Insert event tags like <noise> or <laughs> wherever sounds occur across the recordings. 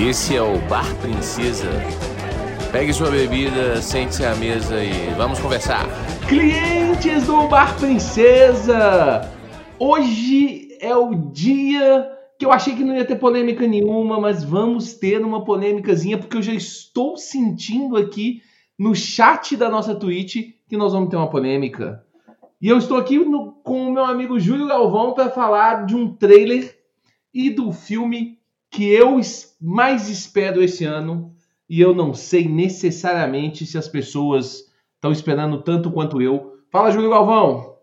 Esse é o Bar Princesa. Pegue sua bebida, sente-se à mesa e vamos conversar. Clientes do Bar Princesa! Hoje é o dia que eu achei que não ia ter polêmica nenhuma, mas vamos ter uma polêmicazinha, porque eu já estou sentindo aqui no chat da nossa Twitch que nós vamos ter uma polêmica. E eu estou aqui no, com o meu amigo Júlio Galvão para falar de um trailer e do filme que eu mais espero esse ano. E eu não sei necessariamente se as pessoas estão esperando tanto quanto eu. Fala, Júlio Galvão!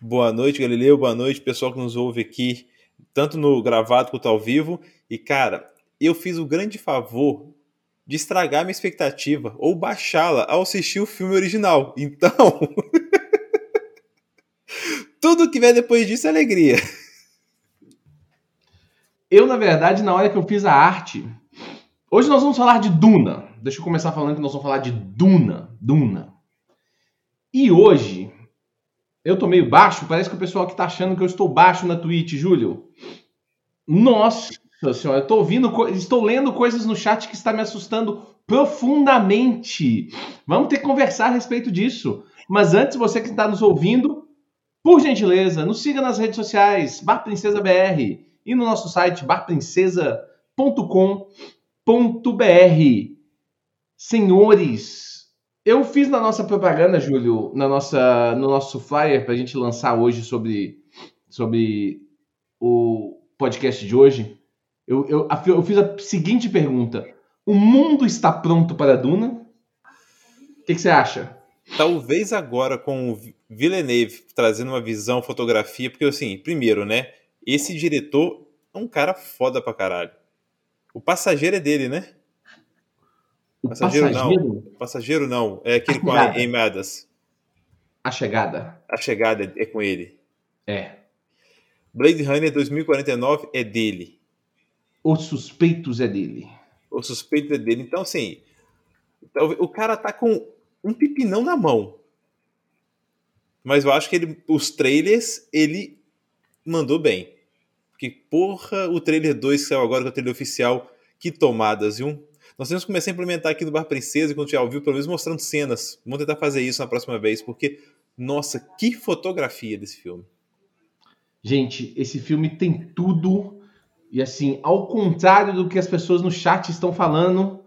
Boa noite, Galileu. Boa noite, pessoal que nos ouve aqui, tanto no gravado quanto ao vivo. E, cara, eu fiz o grande favor de estragar minha expectativa ou baixá-la ao assistir o filme original. <laughs> Então, <laughs> tudo que vier depois disso é alegria. Eu, na verdade, na hora que eu fiz a arte. Hoje nós vamos falar de Duna. Deixa eu começar falando que nós vamos falar de Duna. Duna. E hoje, eu tô meio baixo. Parece que o pessoal aqui tá achando que eu estou baixo na Twitch, Júlio. Nossa senhora, eu tô ouvindo, estou lendo coisas no chat que está me assustando profundamente. Vamos ter que conversar a respeito disso. Mas antes, você que está nos ouvindo, por gentileza, nos siga nas redes sociais, Bar Princesa BR e no nosso site barprincesa.com.br. Senhores, eu fiz na nossa propaganda, Júlio, na nossa, no nosso flyer para a gente lançar hoje sobre, sobre o podcast de hoje. Eu, eu, eu fiz a seguinte pergunta: O mundo está pronto para a Duna? O que, que você acha? Talvez agora com o Villeneuve trazendo uma visão, fotografia, porque assim, primeiro, né? Esse diretor é um cara foda pra caralho. O passageiro é dele, né? O passageiro, passageiro? não. Passageiro não. É aquele com a Amy A chegada. A chegada é com ele. É. Blade Runner 2049 é dele. Os suspeitos é dele. Os suspeitos é dele. Então, assim, o cara tá com um pipinão na mão. Mas eu acho que ele, os trailers, ele mandou bem. Porque, porra, o trailer 2 que saiu agora, que é o trailer oficial, que tomadas, viu? Nós temos que começar a implementar aqui no Bar Princesa, quando tiver ao vivo, pelo menos mostrando cenas. Vamos tentar fazer isso na próxima vez, porque, nossa, que fotografia desse filme. Gente, esse filme tem tudo. E assim, ao contrário do que as pessoas no chat estão falando,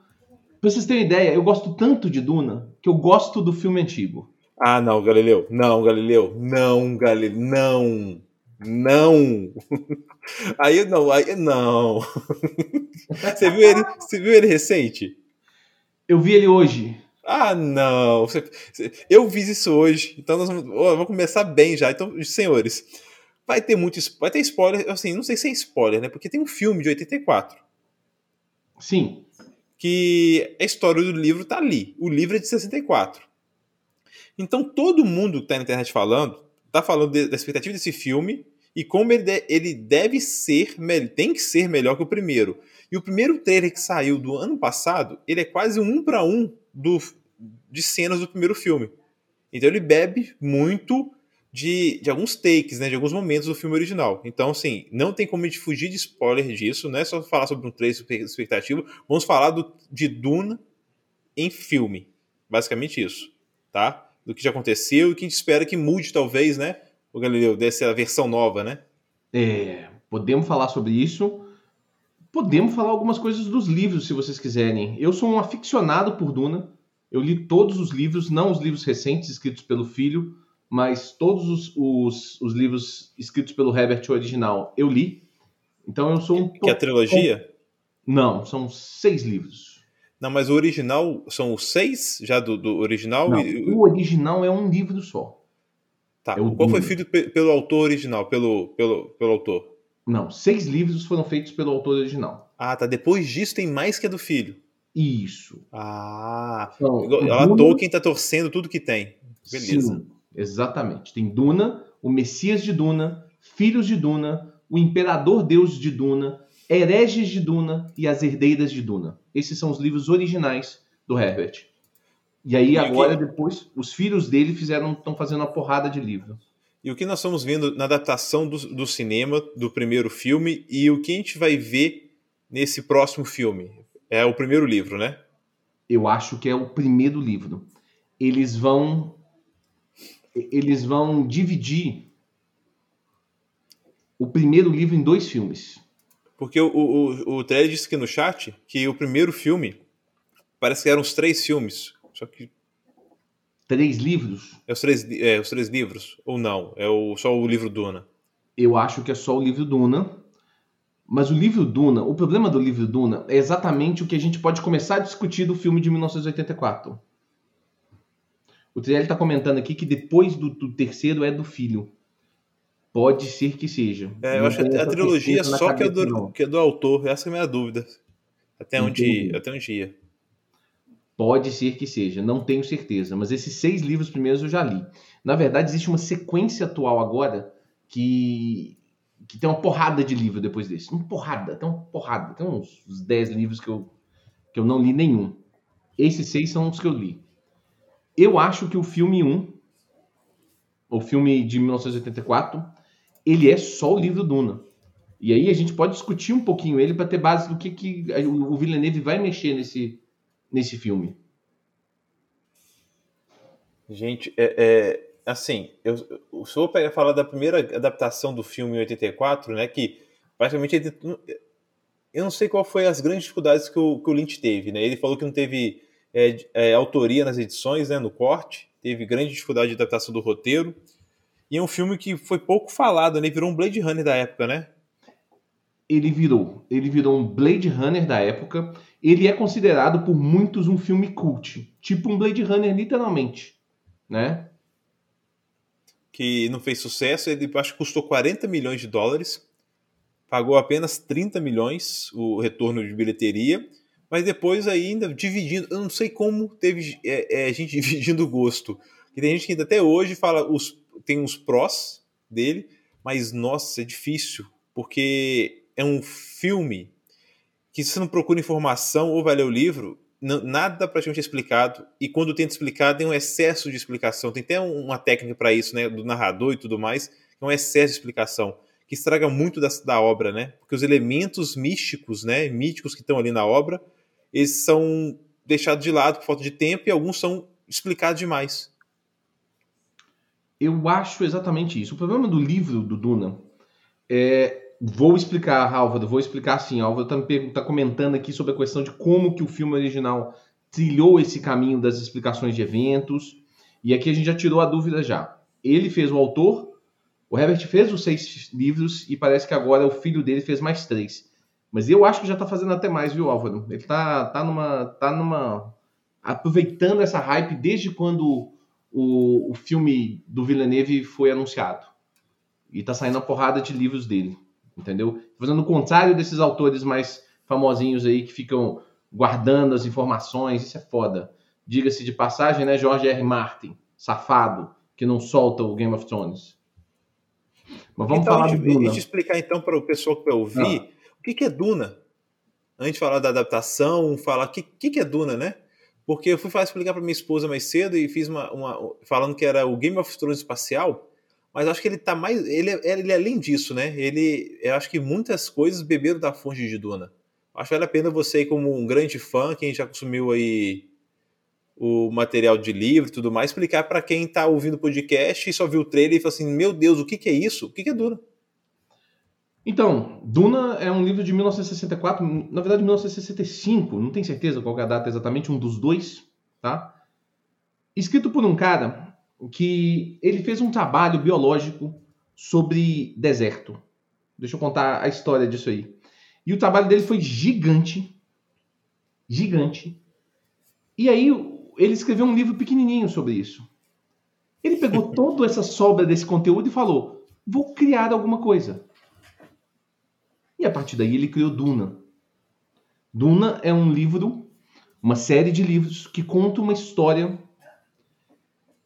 pra vocês terem ideia, eu gosto tanto de Duna que eu gosto do filme antigo. Ah, não, Galileu. Não, Galileu. Não, Galileu. Não. <laughs> Não. Aí não, aí <laughs> não. Você viu ele, você viu ele recente? Eu vi ele hoje. Ah, não. Eu vi isso hoje. Então nós vamos, vamos começar bem já. Então, senhores, vai ter muito vai ter spoiler, assim, não sei se é spoiler, né? Porque tem um filme de 84. Sim. Que a história do livro tá ali. O livro é de 64. Então todo mundo que tá na internet falando, tá falando de, da expectativa desse filme e como ele, de, ele deve ser, tem que ser melhor que o primeiro. E o primeiro trailer que saiu do ano passado, ele é quase um para um do, de cenas do primeiro filme. Então ele bebe muito de, de alguns takes, né, de alguns momentos do filme original. Então, assim, não tem como a gente fugir de spoiler disso, não é só falar sobre um trailer expectativa, vamos falar do, de Duna em filme. Basicamente isso, tá? Do que já aconteceu e que a gente espera que mude, talvez, né? O Galileu, dessa versão nova, né? É, podemos falar sobre isso. Podemos falar algumas coisas dos livros, se vocês quiserem. Eu sou um aficionado por Duna. Eu li todos os livros, não os livros recentes escritos pelo filho, mas todos os, os, os livros escritos pelo Herbert original eu li. Então eu sou um. Que é a trilogia? Não, são seis livros. Não, mas o original são os seis já do, do original? Não, e... O original é um livro só. Tá. É Qual foi feito pelo autor original, pelo, pelo, pelo autor? Não, seis livros foram feitos pelo autor original. Ah, tá. Depois disso tem mais que a do filho. Isso. Ah. Então, ela Duna... Tolkien tá torcendo tudo que tem. Beleza. Sim, exatamente. Tem Duna, o Messias de Duna, Filhos de Duna, o Imperador Deus de Duna, Hereges de Duna e as Herdeiras de Duna. Esses são os livros originais do Herbert. E aí, e agora, que... depois, os filhos dele fizeram estão fazendo uma porrada de livro. E o que nós estamos vendo na adaptação do, do, cinema, do primeiro filme, e o que a gente vai ver nesse próximo filme? É o primeiro livro, né? Eu acho que é o primeiro livro. Eles vão eles vão dividir o primeiro livro em dois filmes. Porque o, o, o Trelli disse aqui no chat que o primeiro filme parece que eram os três filmes. Só que. Três livros? É os três, é, os três livros? Ou não? É o, só o livro Duna? Eu acho que é só o livro Duna. Mas o livro Duna, o problema do livro Duna é exatamente o que a gente pode começar a discutir do filme de 1984. O Trielli está comentando aqui que depois do, do, terceiro é do filho. Pode ser que seja. É, eu acho que a trilogia só que é, do, que é do autor. Essa é a minha dúvida. Até onde, até onde ia. Pode ser que seja, não tenho certeza. Mas esses seis livros primeiros eu já li. Na verdade, existe uma sequência atual agora que que tem uma porrada de livro depois desse. Uma porrada, tem uma porrada. Tem uns, uns 10 livros que eu, que eu não li nenhum. Esses seis são os que eu li. Eu acho que o filme 1, o filme de 1984, ele é só o livro Duna. E aí a gente pode discutir um pouquinho ele para ter base do que, que o Villeneuve vai mexer nesse, nesse filme. Gente, é, é assim, eu, eu só vou falar da primeira adaptação do filme em 84, né, que praticamente ele, eu não sei qual foi as grandes dificuldades que o, que o Lynch teve, né, ele falou que não teve é, é, autoria nas edições, né, no corte, teve grande dificuldade de adaptação do roteiro, e é um filme que foi pouco falado, né, virou um Blade Runner da época, né? Ele virou, ele virou um Blade Runner da época, ele é considerado por muitos um filme cult, tipo um Blade Runner literalmente, né? que não fez sucesso, ele acho que custou 40 milhões de dólares, pagou apenas 30 milhões o retorno de bilheteria, mas depois ainda dividindo, eu não sei como teve é, é, gente <laughs> dividindo o gosto. E tem gente que ainda até hoje fala, os, tem uns prós dele, mas nossa, é difícil, porque é um filme que se você não procura informação ou vai ler o livro, nada praticamente explicado, e quando tenta explicar, tem um excesso de explicação. Tem até uma técnica para isso, né, do narrador e tudo mais, que é um excesso de explicação, que estraga muito da, da obra, né? Porque os elementos místicos, né, míticos que estão ali na obra, eles são deixados de lado por falta de tempo e alguns são explicados demais. Eu acho exatamente isso. O problema do livro do Duna é Vou explicar, Álvaro, vou explicar sim. Álvaro está tá comentando aqui sobre a questão de como que o filme original trilhou esse caminho das explicações de eventos. E aqui a gente já tirou a dúvida já. Ele fez o autor, o Herbert fez os seis livros e parece que agora o filho dele fez mais três. Mas eu acho que já está fazendo até mais, viu, Álvaro? Ele está tá numa, tá numa aproveitando essa hype desde quando o, o filme do Villeneuve foi anunciado. E está saindo a porrada de livros dele entendeu? Fazendo o contrário desses autores mais famosinhos aí que ficam guardando as informações, isso é foda. Diga-se de passagem, né, George R. Martin, safado, que não solta o Game of Thrones. Mas vamos então, falar de Duna. Deixa eu explicar então para o pessoal que vai ouvir ah. o que, que é Duna. Antes de falar da adaptação, falar o que, que, que é Duna, né? Porque eu fui explicar para minha esposa mais cedo e fiz uma, uma, falando que era o Game of Thrones espacial mas acho que ele tá mais. Ele, é, ele é além disso, né? Ele. Eu acho que muitas coisas beberam da fonte de Duna. Acho que vale a pena você, como um grande fã, quem já consumiu aí o material de livro e tudo mais, explicar para quem tá ouvindo o podcast e só viu o trailer e fala assim: Meu Deus, o que, que é isso? O que, que é Duna? Então, Duna é um livro de 1964, na verdade 1965, não tenho certeza qual é a data exatamente, um dos dois, tá? Escrito por um cara que ele fez um trabalho biológico sobre deserto. Deixa eu contar a história disso aí. E o trabalho dele foi gigante, gigante. E aí ele escreveu um livro pequenininho sobre isso. Ele pegou <laughs> toda essa sobra desse conteúdo e falou: vou criar alguma coisa. A partir daí ele criou Duna. Duna é um livro, uma série de livros que conta uma história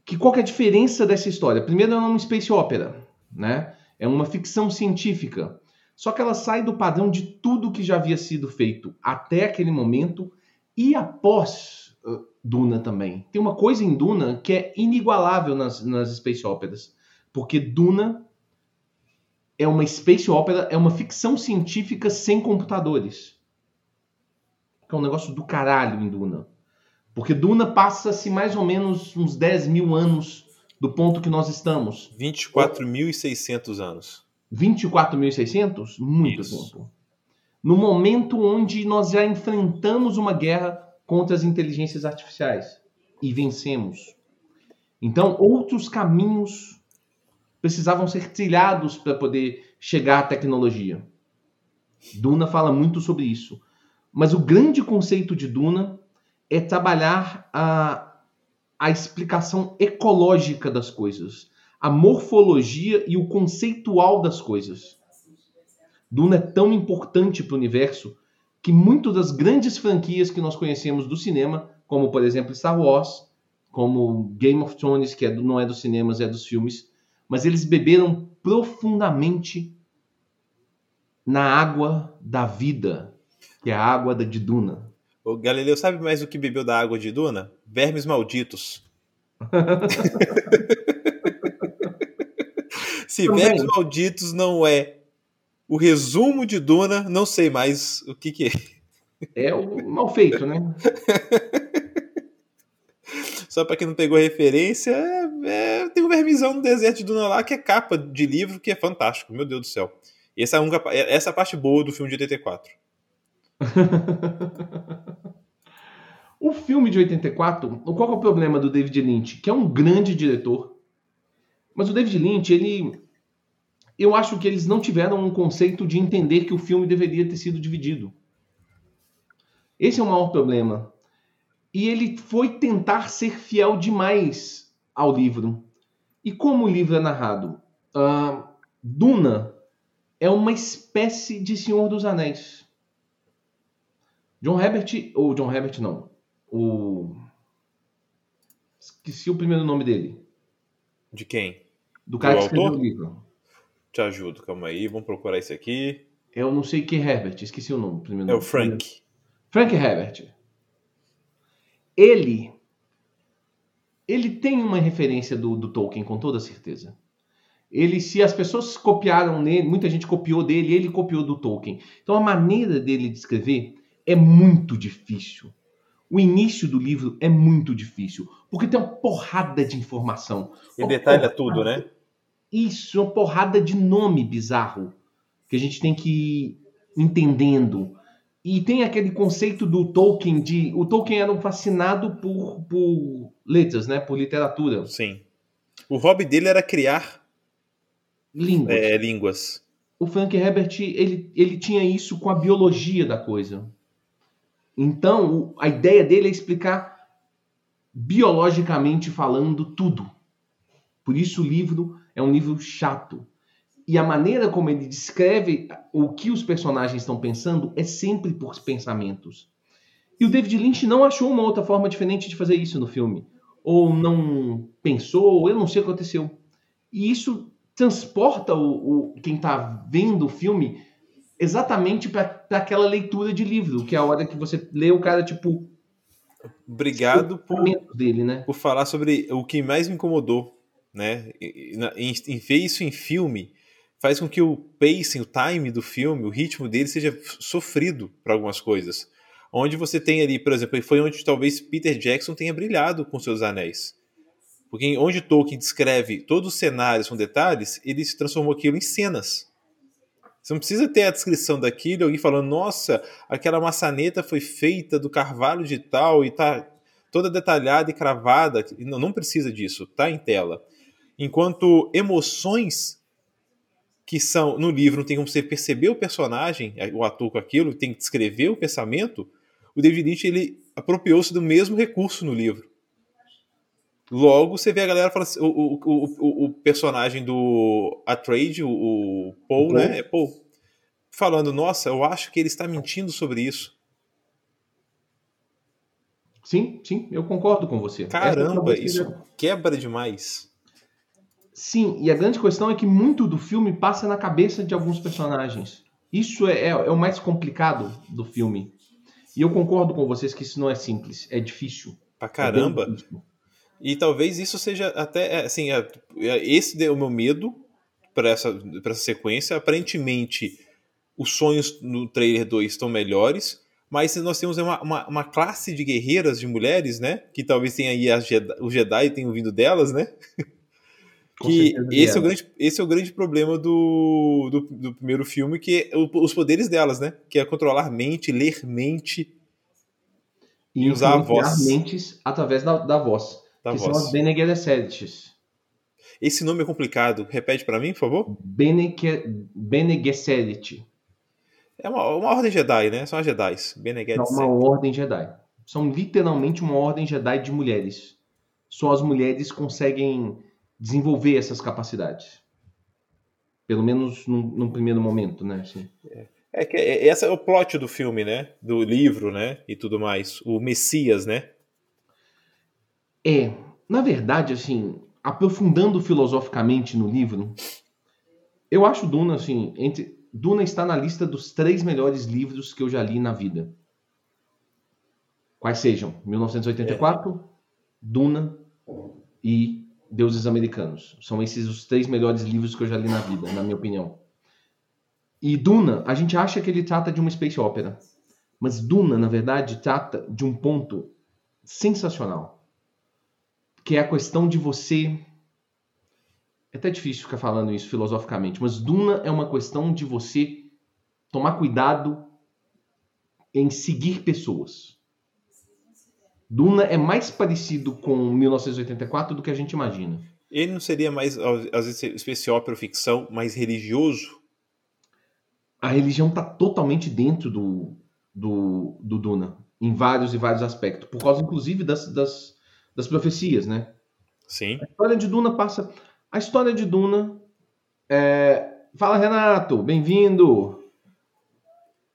que qual que é a diferença dessa história? Primeiro, ela é uma space opera, né? É uma ficção científica. Só que ela sai do padrão de tudo que já havia sido feito até aquele momento e após Duna também. Tem uma coisa em Duna que é inigualável nas, nas space operas, porque Duna é uma space opera, é uma ficção científica sem computadores. que é um negócio do caralho em Duna. Porque Duna passa-se mais ou menos uns 10 mil anos do ponto que nós estamos. 24.600 anos. 24.600? Muito Isso. tempo. No momento onde nós já enfrentamos uma guerra contra as inteligências artificiais e vencemos. Então, outros caminhos precisavam ser trilhados para poder chegar à tecnologia. Duna fala muito sobre isso. Mas o grande conceito de Duna é trabalhar a, a explicação ecológica das coisas, a morfologia e o conceitual das coisas. Duna é tão importante para o universo que muitas das grandes franquias que nós conhecemos do cinema, como por exemplo Star Wars, como Game of Thrones, que é do- não é dos cinemas, é dos filmes, mas eles beberam profundamente na água da vida, que é a água da de Duna. O Galileu sabe mais o que bebeu da água de Duna? Vermes malditos. <laughs> Se Também. vermes malditos não é o resumo de Duna, não sei mais o que, que é. É o mal feito, né? <laughs> Só pra quem não pegou a referência, é- é- tem um vermizão no deserto de Duna lá que é capa de livro que é fantástico, meu Deus do céu. E essa é única pa- essa é a parte boa do filme de 84. <laughs> O filme de 84, qual é o problema do David Lynch? Que é um grande diretor. Mas o David Lynch, ele. Eu acho que eles não tiveram um conceito de entender que o filme deveria ter sido dividido. Esse é o maior problema. E ele foi tentar ser fiel demais ao livro. E como o livro é narrado? Ah, Duna é uma espécie de Senhor dos Anéis. John Herbert, ou John Herbert não, o. Esqueci o primeiro nome dele. De quem? Do cara Do que escreveu autor? o livro. Te ajudo, calma aí, vamos procurar isso aqui. Eu não sei que Herbert, esqueci o nome. primeiro É o nome. Frank. Frank Herbert. Ele. Ele tem uma referência do, do Tolkien, com toda certeza. Ele, se as pessoas copiaram nele, muita gente copiou dele, ele copiou do Tolkien. Então a maneira dele de escrever é muito difícil. O início do livro é muito difícil, porque tem uma porrada de informação. Ele detalha tudo, né? Isso, uma porrada de nome bizarro que a gente tem que ir entendendo. E tem aquele conceito do Tolkien de. O Tolkien era um fascinado por, por letras, né? Por literatura. Sim. O hobby dele era criar Línguas. é, línguas. O Frank Herbert, ele, ele tinha isso com a biologia da coisa. Então, a ideia dele é explicar biologicamente falando tudo. Por isso o livro é um livro chato. E a maneira como ele descreve o que os personagens estão pensando é sempre por pensamentos. E o David Lynch não achou uma outra forma diferente de fazer isso no filme. Ou não pensou, ou eu não sei o que aconteceu. E isso transporta o, o- quem está vendo o filme exatamente para aquela leitura de livro, que é a hora que você lê o cara, tipo, Obrigado por, dele, né? por falar sobre o que mais me incomodou, né? Em, em ver isso em filme faz com que o pacing, o time do filme, o ritmo dele seja sofrido para algumas coisas. Onde você tem ali, por exemplo, foi onde talvez Peter Jackson tenha brilhado com seus anéis. Porque onde Tolkien descreve todos os cenários com detalhes, ele se transformou aquilo em cenas. Você não precisa ter a descrição daquilo, alguém falando, nossa, aquela maçaneta foi feita do carvalho de tal e tá toda detalhada e cravada. Não, não precisa disso, tá em tela. Enquanto emoções que são no livro não tem como você perceber o personagem, o ator com aquilo, tem que descrever o pensamento, o David Lynch ele apropriou-se do mesmo recurso no livro. Logo, você vê a galera falando assim, o, o, o, o personagem do Atreides, o, o Paul, Paul. né? É Paul. Falando, nossa, eu acho que ele está mentindo sobre isso. Sim, sim, eu concordo com você. Essa Caramba, isso quebra demais. Sim, e a grande questão é que muito do filme passa na cabeça de alguns personagens. Isso é, é- é o mais complicado do filme. E eu concordo com vocês que isso não é simples, é difícil. Pra É caramba. difícil. E talvez isso seja até, é, assim, é, é, esse deu o meu medo para essa, pra essa sequência. Aparentemente, os sonhos no trailer 2 estão melhores, Mas nós temos uma, uma, uma classe de guerreiras, de mulheres, né? Que talvez tenha aí as Jedi, o Jedi tenham vindo delas, né? <laughs> Que esse é, o grande, esse é o grande problema do, do, do primeiro filme, que é o- os poderes delas, né? Que é controlar mente, ler mente e usar a voz. mentes através da, da voz. da que voz. são as Bene Gesserits. Esse nome é complicado. Repete pra mim, por favor. Bene, Bene Gesserit. É uma, uma ordem Jedi, né? São as Jedis. Bene É uma ordem Jedi. São literalmente uma ordem Jedi de mulheres. Só as mulheres conseguem desenvolver essas capacidades. Pelo menos num, num primeiro momento, né? Assim. É que é- esse é o plot do filme, né? Do livro, né? E tudo mais. O Messias, né? É, na verdade, assim, aprofundando filosoficamente no livro, eu acho Duna, assim, entre. Duna está na lista dos três melhores livros que eu já li na vida. Quais sejam? 1984, Duna e Deuses Americanos. São esses os três melhores livros que eu já li na vida, na minha opinião. E Duna, a gente acha que ele trata de uma space opera. Mas Duna, na verdade, trata de um ponto sensacional. Que é a questão de você. É até difícil ficar falando isso filosoficamente, mas Duna é uma questão de você tomar cuidado em seguir pessoas. Duna é mais parecido com 1984 do que a gente imagina. Ele não seria mais, às vezes, opera ou ficção, mais religioso? A religião está totalmente dentro do, do, do Duna, em vários e vários aspectos, por causa, inclusive, das, das, das profecias, né? Sim. A história de Duna passa. A história de Duna. é, Fala, Renato, bem-vindo.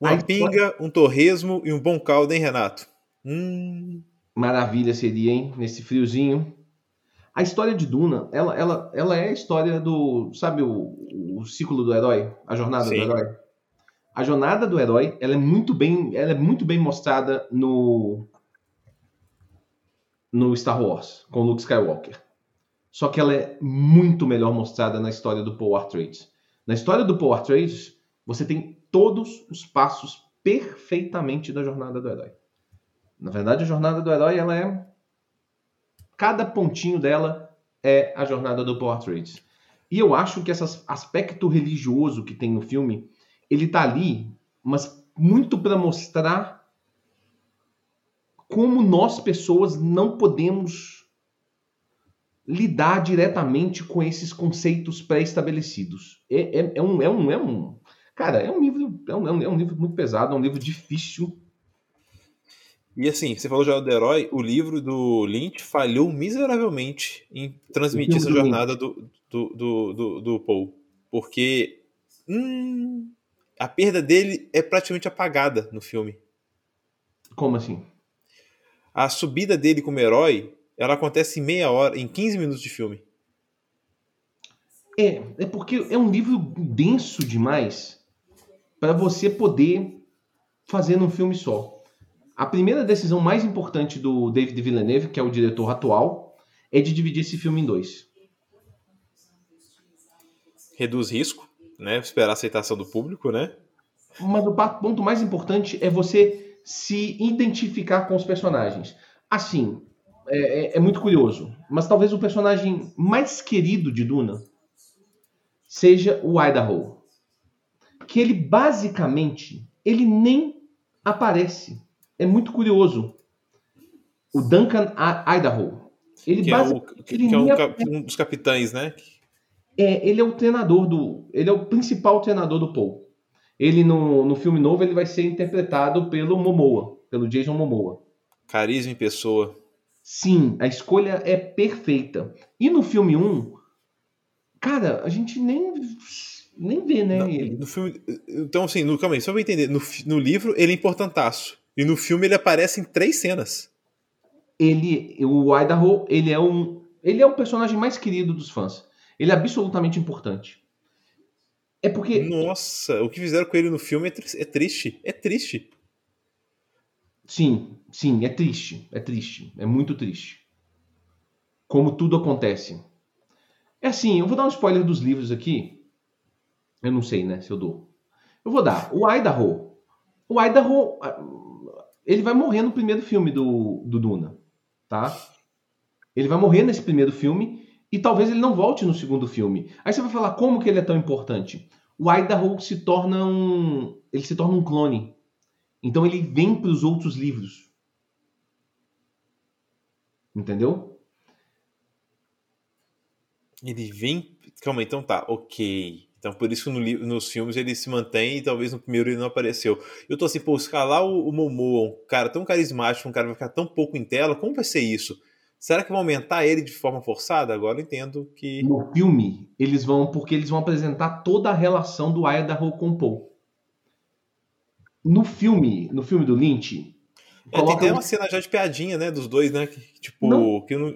Uma A história- pinga, um torresmo e um bom caldo, hein, Renato? Hum. Maravilha seria, hein? Nesse friozinho. A história de Duna, ela, ela, ela é a história do. Sabe o, o ciclo do herói? A jornada Sim. do herói? A jornada do herói, ela é muito bem, ela é muito bem mostrada no. No Star Wars, com Luke Skywalker. Só que ela é muito melhor mostrada na história do Paul Atreides. Na história do Paul Atreides, você tem todos os passos perfeitamente da jornada do herói. Na verdade, a jornada do herói, ela é. Cada pontinho dela é a jornada do Atreides. E eu acho que esse aspecto religioso que tem no filme, ele tá ali, mas muito para mostrar como nós, pessoas, não podemos lidar diretamente com esses conceitos pré-estabelecidos. É, é, é um, é, um, é um. Cara, é um livro. É um, é um livro muito pesado, é um livro difícil. E assim, você falou já do herói, o livro do Lynch falhou miseravelmente em transmitir essa jornada do, do, do, do, do Paul. Porque hum, a perda dele é praticamente apagada no filme. Como assim? A subida dele como herói, ela acontece em meia hora, em 15 minutos de filme. É, é porque é um livro denso demais para você poder fazer num filme só. A primeira decisão mais importante do David Villeneuve, que é o diretor atual, é de dividir esse filme em dois. Reduz risco, né? Esperar a aceitação do público, né? Mas o ponto mais importante é você se identificar com os personagens. Assim, é, é- é muito curioso, mas talvez o personagem mais querido de Duna seja o Idaho. Que ele basicamente, ele nem aparece. É muito curioso. O Duncan Idaho. Ele Que é, o, que ele é um, cap- um dos capitães, né? é, ele é o treinador do. Ele é o principal treinador do Paul. Ele no, no filme novo ele vai ser interpretado pelo Momoa, pelo Jason Momoa. Carisma em pessoa. Sim, a escolha é perfeita. E no filme 1, cara, a gente nem, nem vê, né? Ele. No filme, então, assim, no, calma aí, só pra eu entender. No, no livro, ele é importantaço. E no filme, ele aparece em três cenas. ele, o Idaho, ele é um, ele é o personagem mais querido dos fãs. Ele é absolutamente importante. É porque Nossa, o que fizeram com ele no filme é, tri- é triste. É triste. Sim, sim, é triste. É triste. É muito triste. Como tudo acontece. É assim, eu vou dar um spoiler dos livros aqui. Eu não sei, né, se eu dou. Eu vou dar. O Idaho. O Idaho. Ele vai morrer no primeiro filme do, do Duna, tá? Ele vai morrer nesse primeiro filme e talvez ele não volte no segundo filme. Aí você vai falar como que ele é tão importante. O Idaho se torna um, ele se torna um clone. Então ele vem para os outros livros. Entendeu? Ele vem. Calma, então tá, ok. Então por isso no, nos filmes ele se mantém e talvez no primeiro ele não apareceu. Eu tô assim, pô, escalar o, o Momoa, um cara tão carismático, um cara vai ficar tão pouco em tela, como vai ser isso? Será que vão aumentar ele de forma forçada? Agora eu entendo que. No filme, eles vão. Porque eles vão apresentar toda a relação do com o Paul. No filme, no filme do Lynch. É, tem até uma cena já de piadinha, né? Dos dois, né? Que, tipo, não. que não.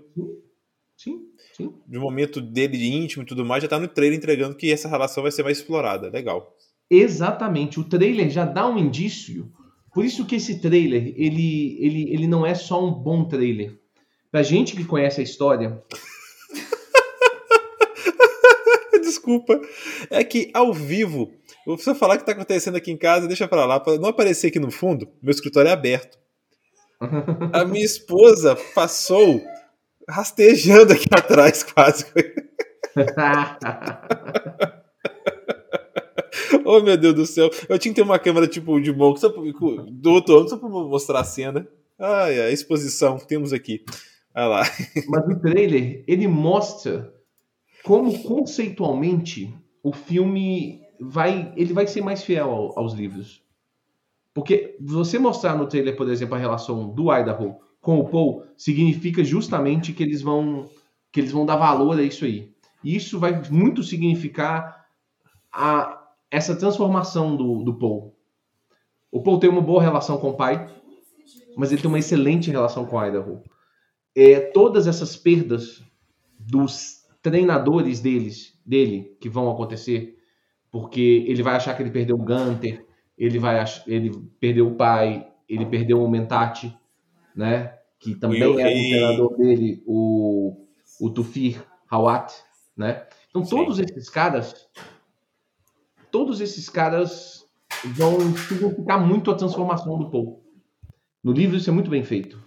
Sim, sim. De momento dele de íntimo e tudo mais, já tá no trailer entregando que essa relação vai ser mais explorada. Legal. Exatamente. O trailer já dá um indício. Por isso que esse trailer, ele, ele, ele não é só um bom trailer Pra gente que conhece a história. <laughs> Desculpa. É que ao vivo, eu preciso falar o que tá acontecendo aqui em casa, deixa pra lá, pra não aparecer aqui no fundo, meu escritório é aberto. <laughs> A minha esposa passou rastejando aqui atrás, quase. <laughs> oh, meu Deus do céu. Eu tinha que ter uma câmera tipo de boca do outro ano só pra mostrar a cena. Ai, a exposição que temos aqui. Olha lá. <laughs> Mas o trailer, ele mostra como conceitualmente o filme vai, ele vai ser mais fiel ao, aos livros. Porque você mostrar no trailer, por exemplo, a relação do Idaho com o Paul, significa justamente que eles vão que eles vão dar valor a isso aí. E isso vai muito significar a, essa transformação do, do Paul. O Paul tem uma boa relação com o pai, mas ele tem uma excelente relação com o Idaho é, todas essas perdas dos treinadores deles, dele que vão acontecer, porque ele vai achar que ele perdeu o Gunter, ele vai ele perdeu o pai, ele perdeu o Mentati, né? Que também é o treinador dele, o, o Tufir Hawat, né? Então Sim. todos esses caras, todos esses caras vão significar muito a transformação do Paul. No livro isso é muito bem feito.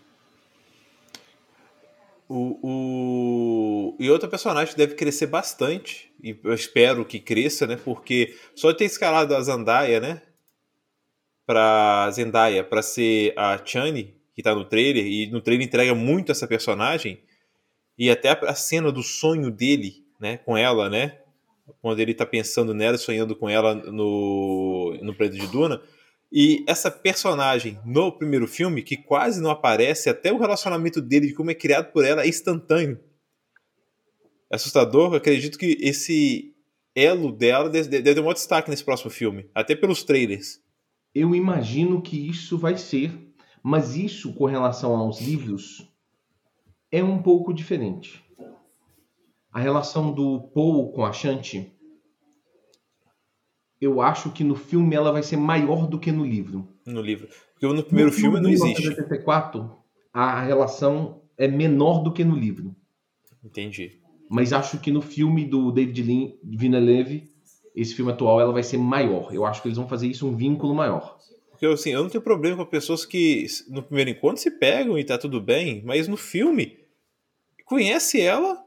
O, o... E outro personagem deve crescer bastante, e eu espero que cresça, né? Porque só ter escalado a Zandaia, né? Pra Zendaya, pra ser a Chani, que tá no trailer, e no trailer entrega muito essa personagem, e até a cena do sonho dele, né? Com ela, né? Quando ele tá pensando nela, sonhando com ela no, no Planeta de Duna e essa personagem no primeiro filme, que quase não aparece, até o relacionamento dele, de como é criado por ela, é instantâneo. É assustador. Eu acredito que esse elo dela deve ter um outro destaque nesse próximo filme, até pelos trailers. Eu imagino que isso vai ser, mas isso com relação aos livros é um pouco diferente. A relação do Paul com a Shanti eu acho que no filme ela vai ser maior do que no livro. No livro. Porque no primeiro no filme, filme não existe. No 1984, a relação é menor do que no livro. Entendi. Mas acho que no filme do David Lean, Villeneuve, esse filme atual, ela vai ser maior. Eu acho que eles vão fazer isso um vínculo maior. Porque assim, eu não tenho problema com pessoas que no primeiro encontro se pegam e tá tudo bem, mas no filme conhece ela,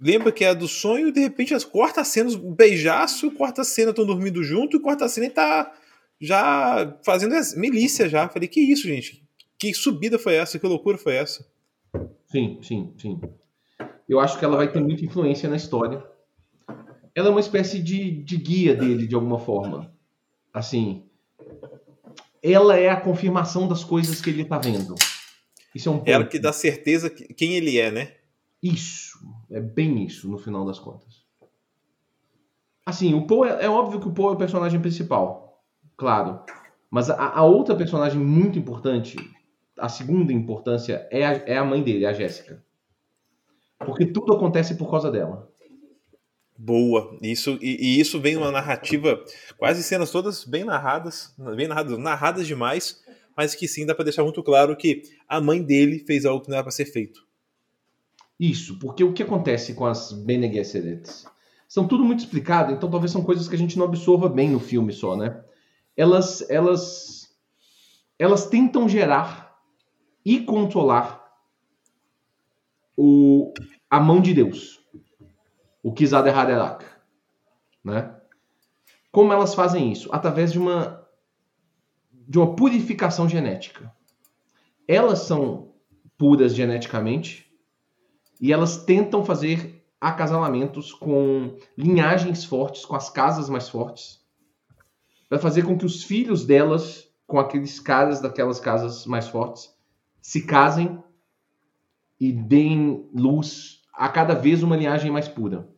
lembra que é do sonho e de repente as corta a cena, um beijaço, corta cena, estão dormindo junto, e corta cena e tá já fazendo milícia já. Falei, que isso, gente? Que subida foi essa? Que loucura foi essa? Sim, sim, sim. Eu acho que ela vai ter muita influência na história. Ela é uma espécie de, de guia dele, de alguma forma. Assim, ela é a confirmação das coisas que ele tá vendo. Isso é um ponto. Ela que dá certeza quem ele é, né? Isso, é bem isso no final das contas. Assim, o Poe é, é óbvio que o Poe é o personagem principal, claro. Mas a, a, outra personagem muito importante, a segunda importância, é a, é a mãe dele, a Jéssica. Porque tudo acontece por causa dela. Boa. Isso, e, e, isso vem numa narrativa, quase cenas todas bem narradas, bem narradas, narradas demais, mas que sim dá para deixar muito claro que a mãe dele fez algo que não era para ser feito. Isso, porque o que acontece com as Bene Gesserets? São tudo muito explicado, então talvez são coisas que a gente não absorva bem no filme só, né? Elas, elas, elas tentam gerar e controlar o, a mão de Deus, o Kizad Haderach, né? Como elas fazem isso? Através de uma de uma purificação genética. Elas são puras geneticamente e elas tentam fazer acasalamentos com linhagens fortes, com as casas mais fortes, para fazer com que os filhos delas, com aqueles caras daquelas casas mais fortes, se casem e deem luz a cada vez uma linhagem mais pura.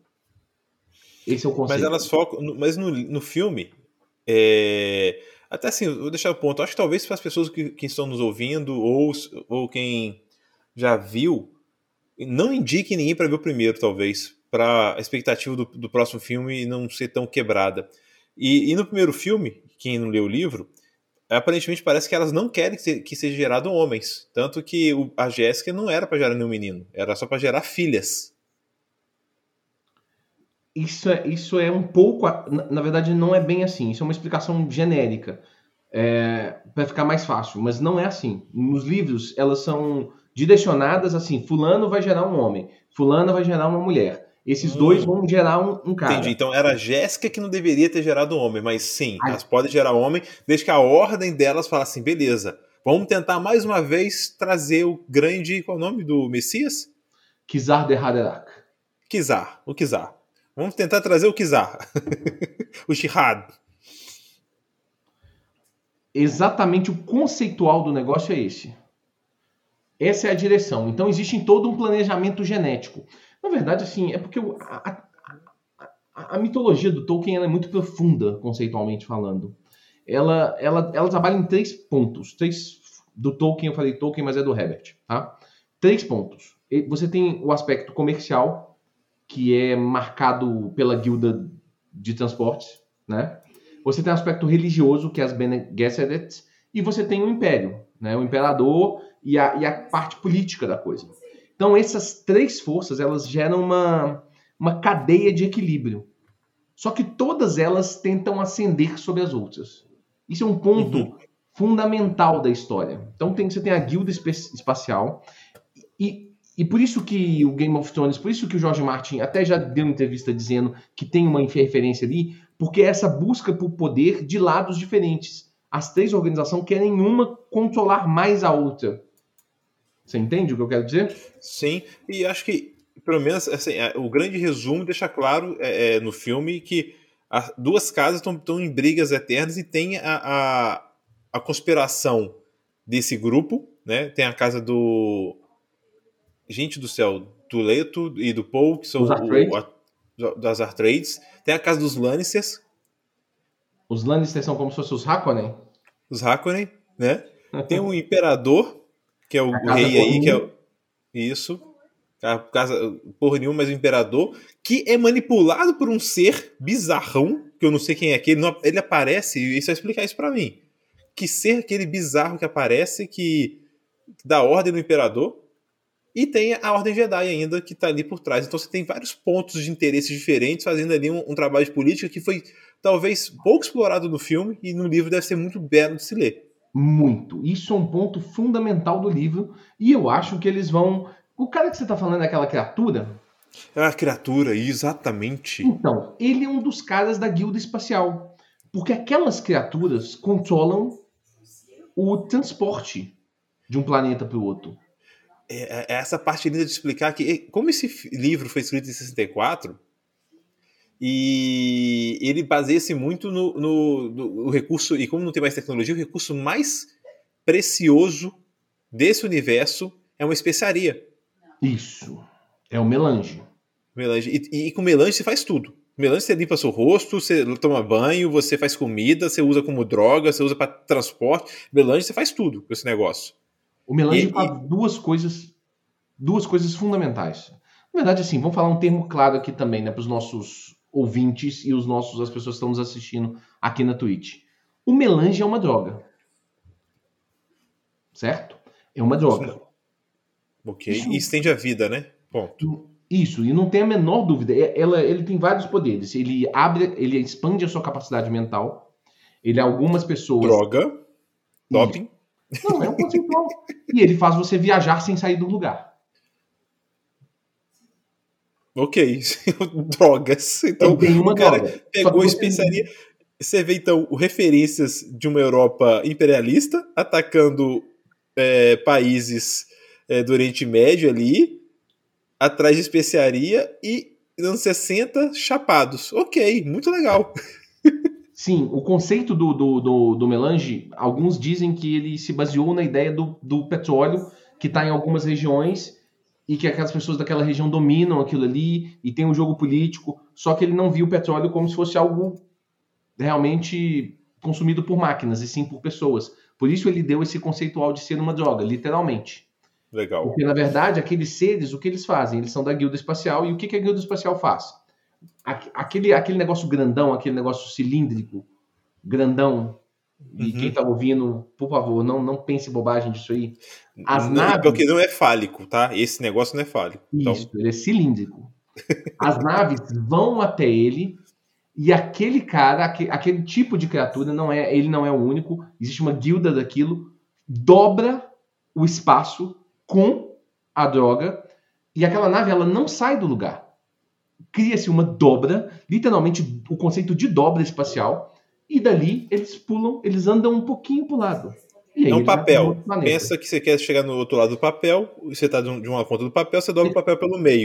Esse é o conceito. Mas elas focam. Mas no, no filme. É... Até assim, vou deixar o ponto. Acho que talvez para as pessoas que, que estão nos ouvindo, ou, ou quem já viu, não indique ninguém para ver o primeiro, talvez. Para a expectativa do, do próximo filme não ser tão quebrada. E, e, no primeiro filme, quem não leu o livro, aparentemente parece que elas não querem que, que seja gerado homens. Tanto que o, a Jéssica não era para gerar nenhum menino, era só para gerar filhas isso é, isso é um pouco. Na, verdade, não é bem assim. Isso é uma explicação genérica. É, para ficar mais fácil, mas não é assim. Nos livros, elas são direcionadas assim: Fulano vai gerar um homem, Fulana vai gerar uma mulher. Esses hum. dois vão gerar um, um, cara. Entendi. Então era a Jéssica que não deveria ter gerado homem, mas sim, Ai. elas podem gerar homem, desde que a ordem delas fala assim: beleza, vamos tentar mais uma vez trazer o grande. Qual é o nome do Messias? Kizar de Haderach. Kizar, o Kizar. Vamos tentar trazer o Kizar. <laughs> o Shihad. Exatamente o conceitual do negócio é esse. Essa é a direção. Então existe todo um planejamento genético. Na verdade, assim, é porque a, a, a, a mitologia do Tolkien é muito profunda, conceitualmente falando. Ela, ela, ela trabalha em três pontos. Três, do Tolkien, eu falei Tolkien, mas é do Herbert. Tá? Três pontos. Você tem o aspecto comercial, que é marcado pela guilda de transportes, né? Você tem o aspecto religioso, que é as Bene Gesserit, e você tem o império, né? O imperador e a, e a parte política da coisa. Então essas três forças, elas geram uma, uma cadeia de equilíbrio. Só que todas elas tentam ascender sobre as outras. Isso é um ponto uhum. fundamental da história. Então tem, você tem a guilda espacial e e por isso que o Game of Thrones, por isso que o George Martin até já deu uma entrevista dizendo que tem uma interferência ali, porque é essa busca por poder de lados diferentes. As três organizações querem uma controlar mais a outra. Você entende o que eu quero dizer? Sim, e acho que, pelo menos, assim, é, o grande resumo deixa claro é, é, no filme que as duas casas estão em brigas eternas e tem a, a, a conspiração desse grupo, né? Tem a casa do gente do céu, do Leto e do Paul, que são o, o, das Artrades. Tem a casa dos Lannisters. Os Lannisters são como se fossem os Harkonnen? Os Harkonnen, né? <laughs> Tem o Imperador, que é o, rei aí, que é o... Isso. A casa, porra nenhuma, mas o Imperador, que é manipulado por um ser bizarrão, que eu não sei quem é aquele, ele, ele aparece, e isso vai explicar isso para mim. Que ser aquele bizarro que aparece, que dá ordem no Imperador, e tem a Ordem Jedi ainda, que está ali por trás. Então você tem vários pontos de interesse diferentes, fazendo ali um, um, trabalho de política que foi talvez pouco explorado no filme e no livro deve ser muito belo de se ler. Muito. Isso é um ponto fundamental do livro. E eu acho que eles vão. O cara que você está falando é aquela criatura? É a criatura, exatamente. Então, ele é um dos caras da guilda espacial. Porque aquelas criaturas controlam o transporte de um planeta para o outro. É, é essa parte linda de explicar que, como esse livro foi escrito em 64, e ele baseia-se muito no, no, no, recurso, e como não tem mais tecnologia, o recurso mais precioso desse universo é uma especiaria. Isso. É o melange. melange. E, e, com melange você faz tudo. Melange você limpa seu rosto, você toma banho, você faz comida, você usa como droga, você usa para transporte. Melange você faz tudo com esse negócio. O melange faz e... duas coisas, duas coisas fundamentais. Na verdade, assim, vamos falar um termo claro aqui também, né, para os nossos ouvintes e os nossos as pessoas que estão nos assistindo aqui na Twitch. O melange é uma droga. Certo? É uma droga. Ok. Isso, e estende a vida, né? Ponto. Isso, e não tem a menor dúvida. É, ela, ele tem vários poderes. Ele abre, ele expande a sua capacidade mental. Ele algumas pessoas. Droga. Doping. Não, é um conceitual. e ele faz você viajar sem sair do lugar. Ok, <laughs> drogas. Então, tem uma o cara droga. Pegou a você- especiaria. Você vê, então, referências de uma Europa imperialista atacando é, países é, do Oriente Médio ali, atrás de especiaria e anos 60 chapados. Ok, muito legal. Sim, o conceito do, do, do, do melange, alguns dizem que ele se baseou na ideia do, do petróleo que está em algumas regiões e que aquelas pessoas daquela região dominam aquilo ali e tem um jogo político, só que ele não viu o petróleo como se fosse algo realmente consumido por máquinas e sim por pessoas. Por isso ele deu esse conceitual de ser uma droga, literalmente. Legal. Porque, na verdade, aqueles seres, o que eles fazem? Eles são da guilda espacial, e o que, que a guilda espacial faz? Aqu- Aquele, aquele negócio grandão, aquele negócio cilíndrico, grandão, e Uhum. quem tá ouvindo, por favor, não, não pense bobagem disso aí. As não, naves- Porque não é fálico, tá? Esse negócio não é fálico. Então, Isso, ele é cilíndrico. As naves vão até ele, e aquele cara, aque- aquele tipo de criatura, não é, ele não é o único, existe uma guilda daquilo, dobra o espaço com a droga, e aquela nave ela não sai do lugar. Cria-se uma dobra, literalmente o conceito de dobra espacial, e dali eles pulam, eles andam um pouquinho pro lado. E É um papel. Pensa que você quer chegar no outro lado do papel, você está de uma ponta do papel, você dobra o papel pelo meio.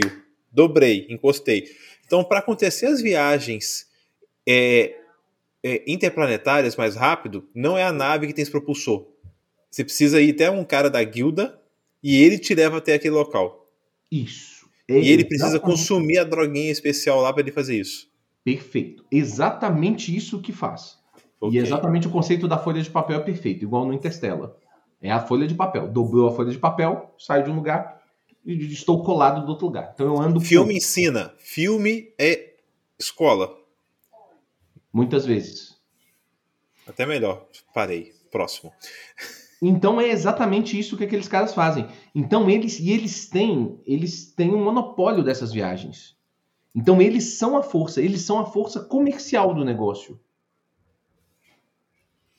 Dobrei, encostei. Então, para acontecer as viagens é, é, interplanetárias mais rápido, não é a nave que tem esse propulsor. Você precisa ir até um cara da guilda e ele te leva até aquele local. Isso. E ele precisa consumir a droguinha especial lá para ele fazer isso. Perfeito. Exatamente isso que faz. Ok. E exatamente o conceito da folha de papel é perfeito, igual no Interstellar. É a folha de papel. Dobrou a folha de papel, sai de um lugar e estou colado do outro lugar. Então eu ando Filme ensina. Filme é escola. muitas vezes. Até melhor. Parei. Próximo. Então é exatamente isso que aqueles caras fazem. Então eles e eles têm, eles têm um monopólio dessas viagens. Então eles são a força, eles são a força comercial do negócio.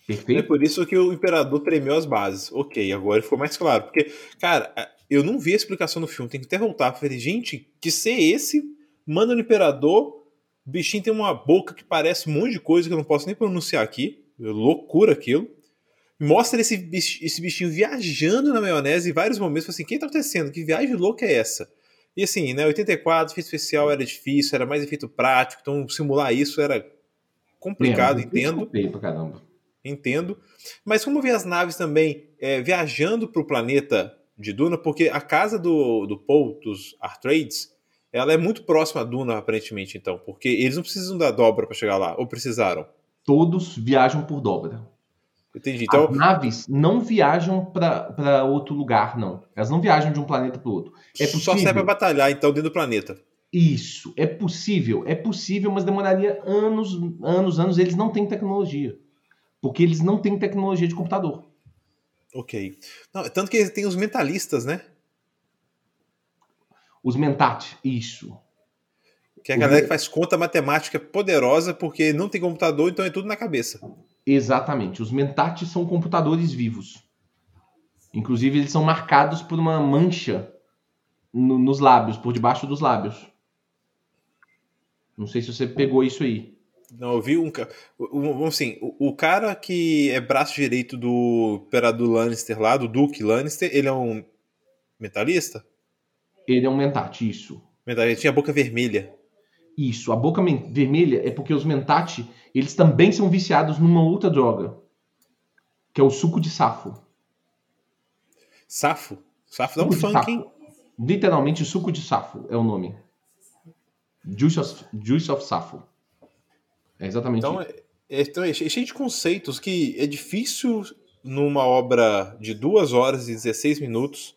É Perfeito? por isso que o imperador tremeu as bases. Ok, agora ficou mais claro. Porque, cara, eu não vi a explicação no filme, tem que até voltar. Falei, gente, que ser esse? Manda no imperador, o bichinho tem uma boca que parece um monte de coisa que eu não posso nem pronunciar aqui. Loucura aquilo. Mostra esse, bich- esse bichinho viajando na maionese em vários momentos. Assim, o que tá acontecendo? Que viagem louca é essa? E assim, né, 84, efeito especial era difícil, era mais efeito prático, então simular isso era complicado, Lembro, entendo. pra caramba. Entendo. Mas como ver as naves também é, viajando para o planeta de Duna, porque a casa do, do Paul, dos Artrades, ela é muito próxima a Duna, aparentemente, então. Porque eles não precisam da dobra para chegar lá, ou precisaram. Todos viajam por dobra. Entendi. Então, As naves não viajam para outro lugar, não. Elas não viajam de um planeta para outro. É só possível. serve para batalhar, então, dentro do planeta. Isso, é possível. É possível, mas demoraria anos, anos, anos. Eles não têm tecnologia. Porque eles não têm tecnologia de computador. Ok. Não, tanto que tem os mentalistas, né? Os Mentat, isso. Que é a galera que faz conta matemática poderosa porque não tem computador, então é tudo na cabeça. Exatamente. Os Mentat são computadores vivos. Inclusive, eles são marcados por uma mancha no- nos lábios, por debaixo dos lábios. Não sei se você pegou isso aí. Não, eu vi um. um- assim, o, o cara que é braço direito do imperador Lannister lá, do Duke Lannister, ele é um mentalista? Ele é um Mentat, isso. Mentalista, tinha a boca vermelha. Isso, a boca vermelha é porque os Mentat, eles também são viciados numa outra droga, que é o suco de safo. Safo? Safo dá um funk, safo. hein? Literalmente, suco de safo é o nome. Juice of, Juice of Safo. É exatamente Então, isso. é, é- então é cheio de conceitos que é difícil numa obra de 2 horas e 16 minutos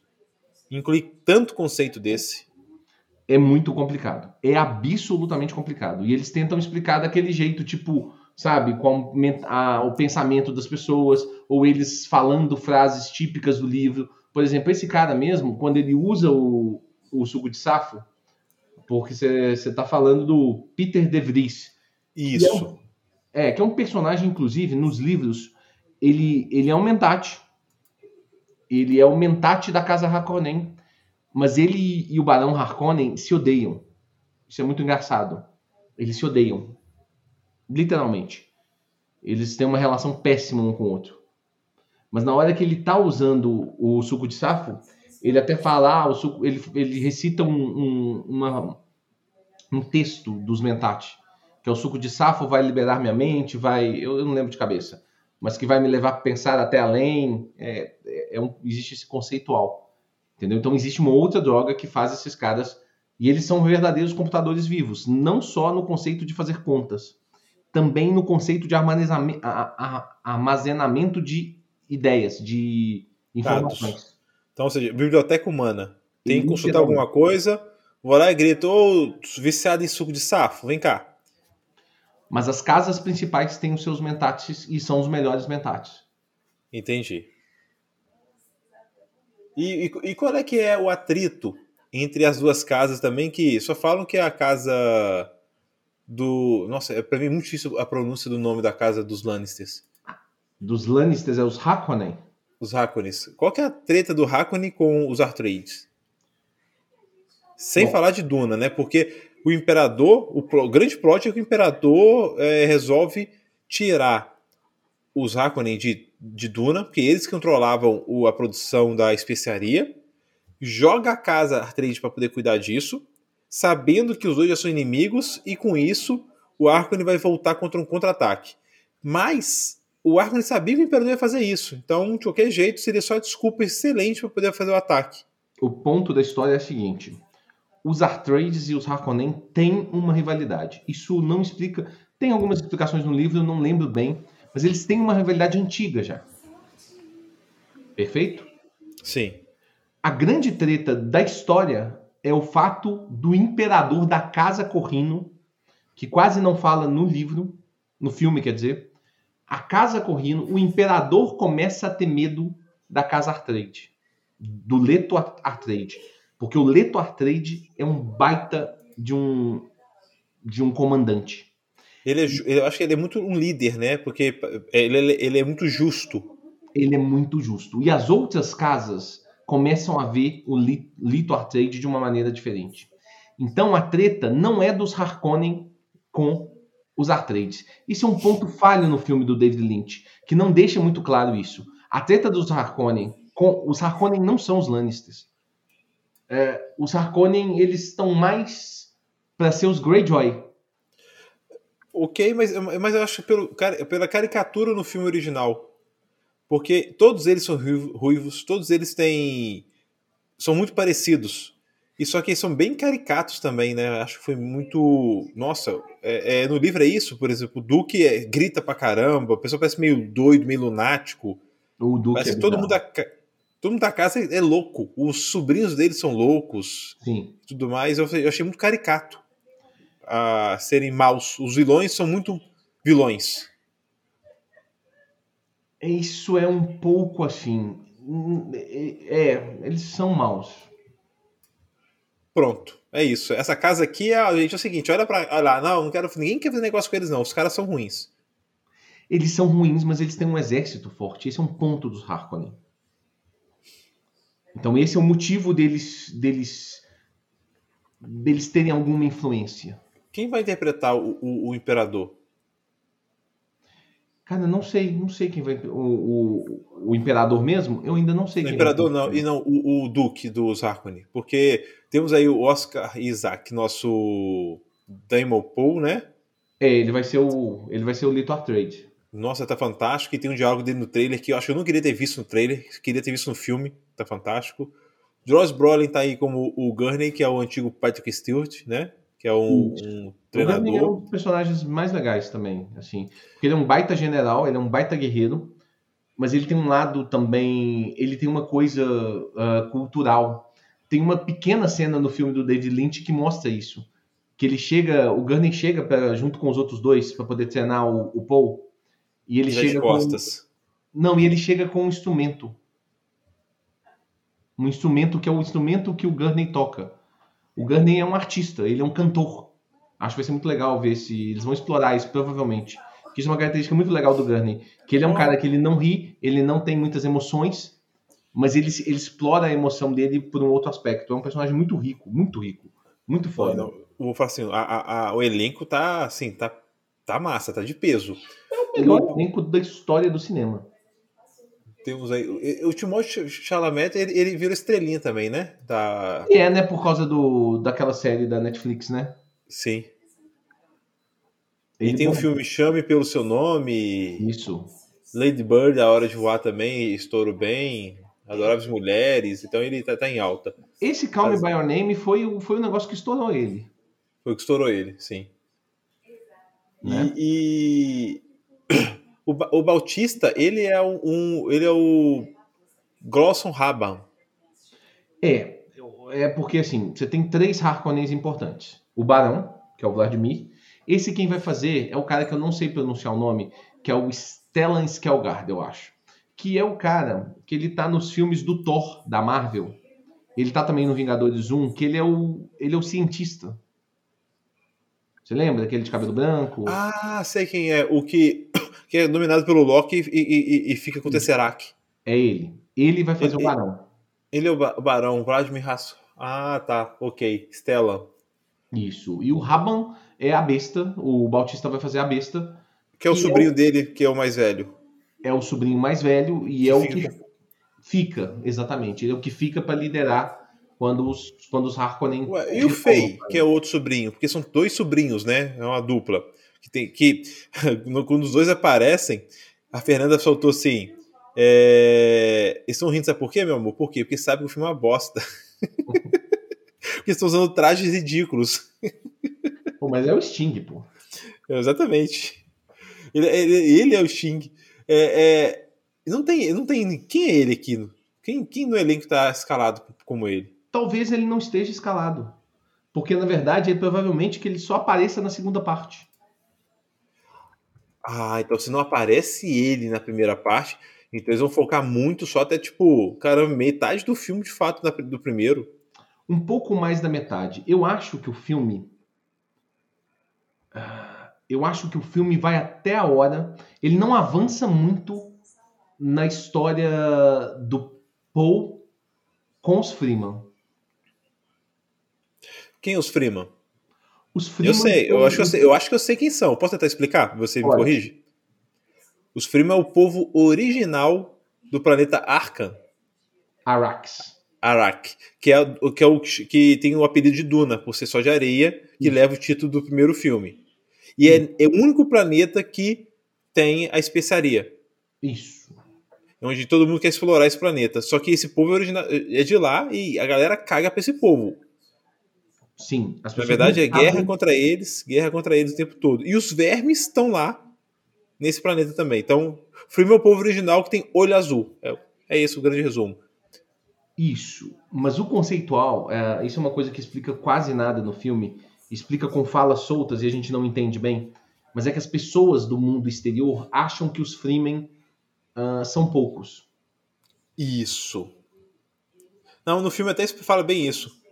incluir tanto conceito desse. É muito complicado. É absolutamente complicado. E eles tentam explicar daquele jeito, tipo, sabe, com a o pensamento das pessoas, ou eles falando frases típicas do livro. Por exemplo, esse cara mesmo, quando ele usa o, o suco de safo, porque você está falando do Peter De Vries, Isso. É, que é um personagem, inclusive, nos livros, ele, ele é um mentate. ele é o mentate da casa Harkonnen, mas ele e o Barão Harkonnen se odeiam. Isso é muito engraçado. Eles se odeiam. Literalmente. Eles têm uma relação péssima um com o outro. Mas na hora que ele tá usando o suco de safo, ele até fala, ah, o suco, ele, ele recita um, um, uma, um texto dos Mentat, que é o suco de safo vai liberar minha mente, vai, eu, eu não lembro de cabeça, mas que vai me levar a pensar até além. É, é, é um, existe esse conceitual, entendeu? Então existe uma outra droga que faz esses caras e eles são verdadeiros computadores vivos, não só no conceito de fazer contas, também no conceito de armazenamento de ideias, de informações. Dados. Então, ou seja, biblioteca humana. Tem que consultar alguma coisa, vou lá e grito, ô, oh, viciado em suco de safo, vem cá. Mas as casas principais têm os seus mentates e são os melhores mentates. Entendi. E, e, e, qual é que é o atrito entre as duas casas também? Que só falam que é a casa do. Nossa, é pra mim muito difícil a pronúncia do nome da casa dos Lannisters. Dos Lannisters é os Harkonnen? Os Harkonnens. Qual que é a treta do Harkonnen com os Artrades? Sem Bom. falar de Duna, né? Porque o imperador, o, o grande plot é que o imperador é, resolve tirar os Harkonnen de, de Duna, porque eles controlavam o, a produção da especiaria, joga a casa Artrade para poder cuidar disso, sabendo que os dois já são inimigos, e com isso o Harkonnen vai voltar contra um contra-ataque. Mas o Harkonnen sabia que o Imperador ia fazer isso, então de qualquer jeito seria só desculpa excelente para poder fazer o ataque. O ponto da história é o seguinte: os Artrades e os Harkonnen têm uma rivalidade. Isso não explica. Tem algumas explicações no livro, eu não lembro bem, mas eles têm uma rivalidade antiga já. Perfeito? Sim. A grande treta da história é o fato do imperador da Casa Corrino, que quase não fala no livro, no filme, quer dizer. A Casa Corrino, o imperador começa a ter medo da Casa Artrade, do Leto Artrade porque o Leto Artrade é um baita de um, de um comandante. Ele é, eu acho que ele é muito um líder, né? Porque ele, ele é muito justo. Ele é muito justo. E as outras casas começam a ver o Lito Artrade de uma maneira diferente. Então a treta não é dos Harkonnen com os Artrades. Isso é um ponto falho no filme do David Lynch, que não deixa muito claro isso. A treta dos Harkonnen com os Harkonnen não são os Lannisters é, os Harkonnen eles estão mais para ser os Greyjoy. Ok, mas, mas eu acho pelo, pela caricatura no filme original. Porque todos eles são ruivos, todos eles têm. são muito parecidos. E só que eles são bem caricatos também, né? Acho que foi muito. Nossa, é, é no livro é isso, por exemplo. O Duque é, grita pra caramba, a pessoa parece meio doido, meio lunático. O Duque parece é que todo mundo todo mundo da casa é louco. Os sobrinhos dele são loucos. Sim. Tudo mais. Eu, eu achei muito caricato a serem maus. Os vilões são muito vilões. Isso é um pouco assim. É, eles são maus. Pronto, é isso. Essa casa aqui é, gente, é o seguinte: olha pra. Olha lá, não, não quero. Ninguém quer fazer negócio com eles, não. Os caras são ruins. Eles são ruins, mas eles têm um exército forte. Esse é um ponto dos Harkonnen. Então esse é o motivo deles deles deles terem alguma influência. Quem vai interpretar o, o, o imperador? Cara, não sei, não sei quem vai. O, o, o imperador mesmo? Eu ainda não sei o quem imperador não, e não, o, o duque dos Harkonnen. Porque temos aí o Oscar Isaac, nosso Daimon Poe, né? É, ele vai ser o. Ele vai ser o Lito Artrade. Nossa, tá fantástico. E tem um diálogo dele no trailer que eu acho que eu não queria ter visto no trailer, queria ter visto no filme tá fantástico. Josh Brolin tá aí como o Gurney, que é o antigo Patrick Stewart, né? Que é um, um treinador. O Gurney é um dos personagens mais legais também, assim. Porque ele é um baita general, ele é um baita guerreiro, mas ele tem um lado também. Ele tem uma coisa uh, cultural. Tem uma pequena cena no filme do David Lynch que mostra isso. Que ele chega, o Gurney chega pra, junto com os outros dois para poder treinar o, o Paul. E ele chega com. Costas. Não, e ele chega com um instrumento um instrumento que é o instrumento que o Gurney toca. O Gurney é um artista, ele é um cantor. Acho que vai ser muito legal ver se eles vão explorar isso, provavelmente. isso é uma característica muito legal do Gurney, que ele é um cara que ele não ri, ele não tem muitas emoções, mas ele, ele explora a emoção dele por um outro aspecto. É um personagem muito rico, muito rico, muito foda. Não, vou falar assim, a, a, o elenco tá assim, tá, tá massa, tá de peso. É o melhor elenco da história do cinema. Temos aí. O Timothée Chalamet, ele, ele vira estrelinha também, né? Da... E é, né? Por causa do, daquela série da Netflix, né? Sim. Ele e tem o um filme Chame pelo Seu Nome. Isso. Lady Bird, A Hora de Voar também, estouro bem. Adoráveis Mulheres, então ele tá, tá em alta. Esse Call Mas... Me By Your Name foi, o, foi o negócio que estourou ele. Foi o que estourou ele, sim. Né? E, e... O, o Bautista, ele é um. Ele é o. Glosson Raban. É. É porque assim, você tem três Harkonnens importantes. O Barão, que é o Vladimir. Esse quem vai fazer é o cara que eu não sei pronunciar o nome, que é o Stellan Skelgard, eu acho. Que é o cara que ele tá nos filmes do Thor, da Marvel. Ele tá também no Vingadores 1, que ele é o, ele é o cientista. Você lembra daquele de cabelo branco? Ah, sei quem é. O que que é dominado pelo Loki e, e, e fica com o Tesseract. É ele. Ele vai fazer ele, o Barão. Ele é o Barão, Vladimir Hasso. Ah, tá. Ok. Stella. Isso. E o Raban é a besta. O Bautista vai fazer a besta. Que é o sobrinho é o... dele, que é o mais velho. É o sobrinho mais velho e que é o que fica, exatamente. Ele é o que fica para liderar quando os, quando os Harkonnen. Ué, e o Fei, que é o outro sobrinho? Porque são dois sobrinhos, né? É uma dupla que tem que <laughs> quando os dois aparecem, a Fernanda soltou assim. É... Eles estão rindo, sabe por quê, meu amor? Por quê? Porque sabe que o filme é uma bosta. <laughs> Porque estão usando trajes ridículos. <laughs> Pô, mas é o Sting, pô. exatamente. Ele, ele, ele, é o Sting. É, é, não, tem, não tem. Quem é ele aqui? Quem, quem no elenco está escalado como ele? Talvez ele não esteja escalado. Porque, na verdade, é provavelmente que ele só apareça na segunda parte. Ah, então se não aparece ele na primeira parte, então eles vão focar muito só até, tipo, cara, metade do filme de fato do primeiro. Um pouco mais da metade. Eu acho que o filme. Eu acho que o filme vai até a hora. Ele não avança muito na história do Paul com os Freeman. Quem é os Freeman? Os Freeman. Eu sei, eu acho que eu sei, eu acho que eu sei quem são. Posso tentar explicar? Você me corrige? Os Freeman é o povo original do planeta Arkan. Arax. Arak, que é, que é o que tem o apelido de Duna, por ser só de areia, que leva o título do primeiro filme. E é, é, o único planeta que tem a especiaria. Isso. É onde todo mundo quer explorar esse planeta. Só que esse povo é, original, é de lá e a galera caga pra esse povo. Sim. Na verdade, é guerra contra eles, guerra contra eles o tempo todo. E os vermes estão lá nesse planeta também. Então, é o povo original que tem olho azul. É, é esse o grande resumo. Isso. Mas o conceitual, é, isso é uma coisa que explica quase nada no filme. Explica com falas soltas e a gente não entende bem. Mas é que as pessoas do mundo exterior acham que os Freemen uh, são poucos. Isso. Não, no filme até fala bem isso.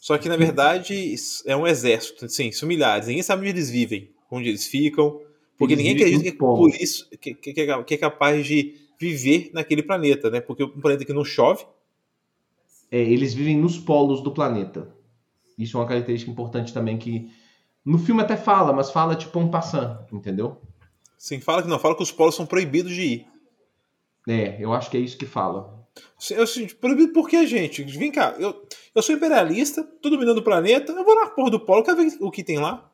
Só que, na verdade, é um exército, sim, são milhares. Ninguém sabe onde eles vivem, onde eles ficam, porque eles ninguém acredita que, por isso, que, que, que, é capaz de viver naquele planeta, né? Porque é um planeta que não chove. É, eles vivem nos polos do planeta. Isso é uma característica importante também que no filme até fala, mas fala tipo um passant, entendeu? Sim, fala que não, fala que os polos são proibidos de ir. É, eu acho que é isso que fala. Eu, assim, proibido por que, gente? Vem cá, eu, eu sou imperialista, tô dominando o planeta, eu vou na porra do polo, quero ver o que tem lá.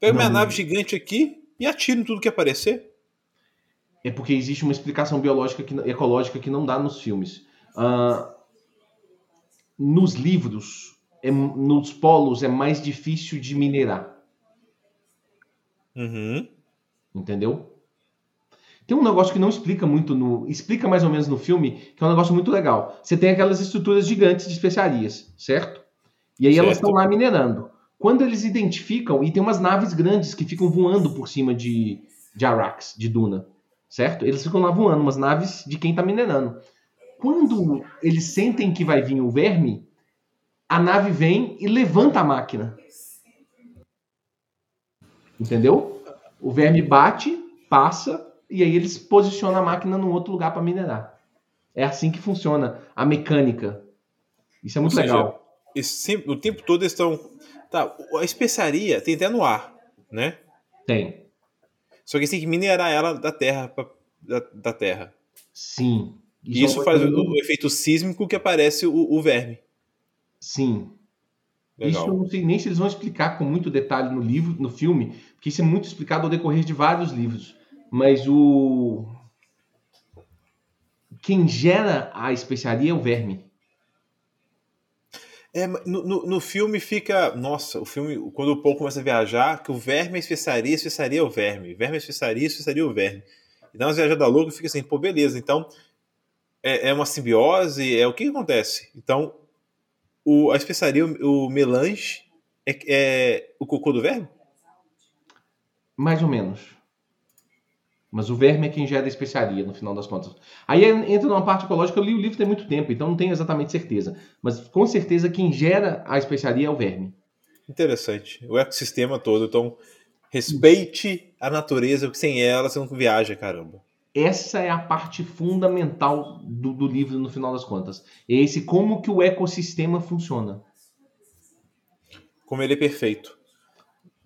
Pego não. minha nave gigante aqui e atiro em tudo que aparecer. É porque existe uma explicação biológica que, ecológica que não dá nos filmes. Uh, nos livros, é, nos polos, é mais difícil de minerar. Uhum. Entendeu? Tem um negócio que não explica muito no. Explica mais ou menos no filme, que é um negócio muito legal. Você tem aquelas estruturas gigantes de especiarias, certo? E aí certo. elas estão lá minerando. Quando eles identificam, e tem umas naves grandes que ficam voando por cima de, de Arax, de Duna, certo? Eles ficam lá voando, umas naves de quem está minerando. Quando eles sentem que vai vir o verme, a nave vem e levanta a máquina. Entendeu? O verme bate, passa, e aí eles posicionam a máquina num outro lugar para minerar. É assim que funciona a mecânica. Isso é muito Ou seja, legal. Sempre- o tempo todo eles estão. Tá, a especiaria tem até no ar, né? Tem. Só que eles têm que minerar ela da terra pra- da, da terra. Sim. E isso é uma faz o, o efeito sísmico que aparece o, o verme. Sim. Legal. Isso eu não sei nem se eles vão explicar com muito detalhe no livro, no filme, porque isso é muito explicado ao decorrer de vários livros. Mas o. Quem gera a especiaria é o verme. É, no, no, no filme fica. Nossa, o filme, quando o Paul começa a viajar, que o verme é a especiaria, a especiaria é o verme. Verme é a especiaria, a especiaria é o verme. E dá umas viajadas loucas e fica assim, pô, beleza. Então, é, é uma simbiose, é o que, que acontece? Então, o, a especiaria, o, o melange, é, é o cocô do verme? Mais ou menos. Mas o verme é quem gera a especiaria, no final das contas. Aí entra numa parte ecológica, eu li o livro tem muito tempo, então não tenho exatamente certeza. Mas com certeza quem gera a especiaria é o verme. Interessante. O ecossistema todo. Então, respeite a natureza, porque sem ela você não viaja, caramba. Essa é a parte fundamental do, do livro, no final das contas. É esse como que o ecossistema funciona. Como ele é perfeito.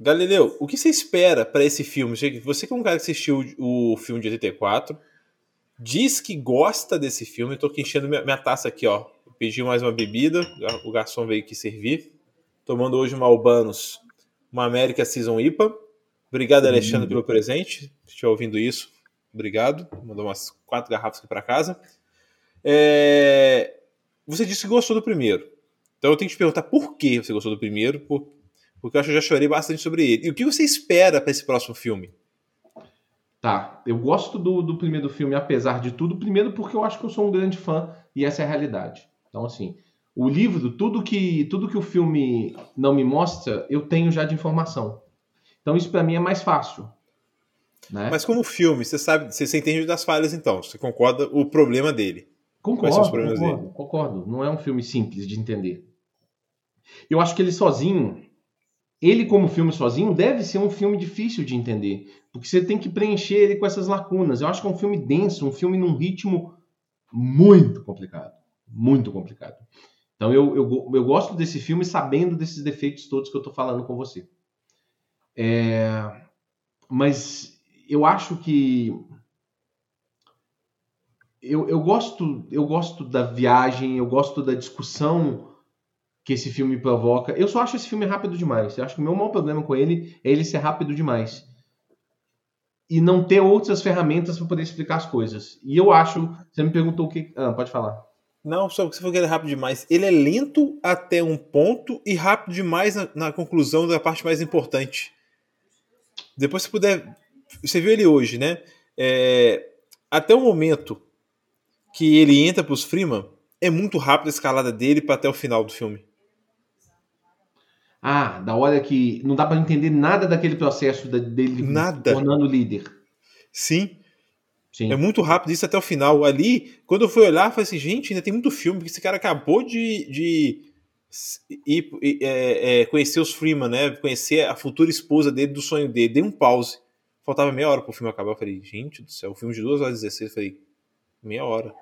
Galileu, o que você espera para esse filme? Você que é um cara que assistiu o filme de 84, diz que gosta desse filme. Eu tô aqui enchendo minha, minha taça aqui, ó. Eu pedi mais uma bebida, o garçom veio aqui servir. Tomando hoje uma Albanos, uma América Season IPA. Obrigado, Alexandre, pelo presente. Se estiver ouvindo isso, obrigado. Mandou umas quatro garrafas aqui para casa. É... Você disse que gostou do primeiro. Então eu tenho que te perguntar por que você gostou do primeiro, por... porque eu acho que eu já chorei bastante sobre ele. E o que você espera para esse próximo filme? Tá, eu gosto do, do primeiro filme, apesar de tudo. Primeiro porque eu acho que eu sou um grande fã e essa é a realidade. Então, assim, o livro, tudo que, tudo que o filme não me mostra, eu tenho já de informação. Então isso para mim é mais fácil. Né? Mas como filme, você sabe, você, você entende das falhas então, você concorda o problema dele. Concordo, concordo, dele? concordo. Não é um filme simples de entender. Eu acho que ele sozinho, ele como filme sozinho, deve ser um filme difícil de entender. Porque você tem que preencher ele com essas lacunas. Eu acho que é um filme denso, um filme num ritmo muito complicado. Muito complicado. Então eu, eu, eu gosto desse filme sabendo desses defeitos todos que eu tô falando com você. É, mas eu acho que eu, eu gosto eu gosto da viagem, eu gosto da discussão que esse filme provoca. Eu só acho esse filme rápido demais. Eu acho que o meu maior problema com ele é ele ser rápido demais. E não ter outras ferramentas para poder explicar as coisas. E eu acho. Você me perguntou o que. Ah, pode falar. Não, só que você falou que ele é rápido demais. Ele é lento até um ponto e rápido demais na, na conclusão da parte mais importante. Depois, se puder. Você viu ele hoje, né? É, até o momento que ele entra pros Freeman, é muito rápido a escalada dele para até o final do filme. Ah, da hora que não dá para entender nada daquele processo dele Nada. tornando líder. Sim, Sim. É muito rápido isso até o final. Ali, quando eu fui olhar, eu falei assim, gente, ainda tem muito filme, porque esse cara acabou de, de ir, é, é, conhecer os Freeman, né? Conhecer a futura esposa dele, do sonho dele. Dei um pause. Faltava meia hora pro filme acabar. Eu falei, gente do céu, o filme de 2 horas e 16. Eu falei, meia hora.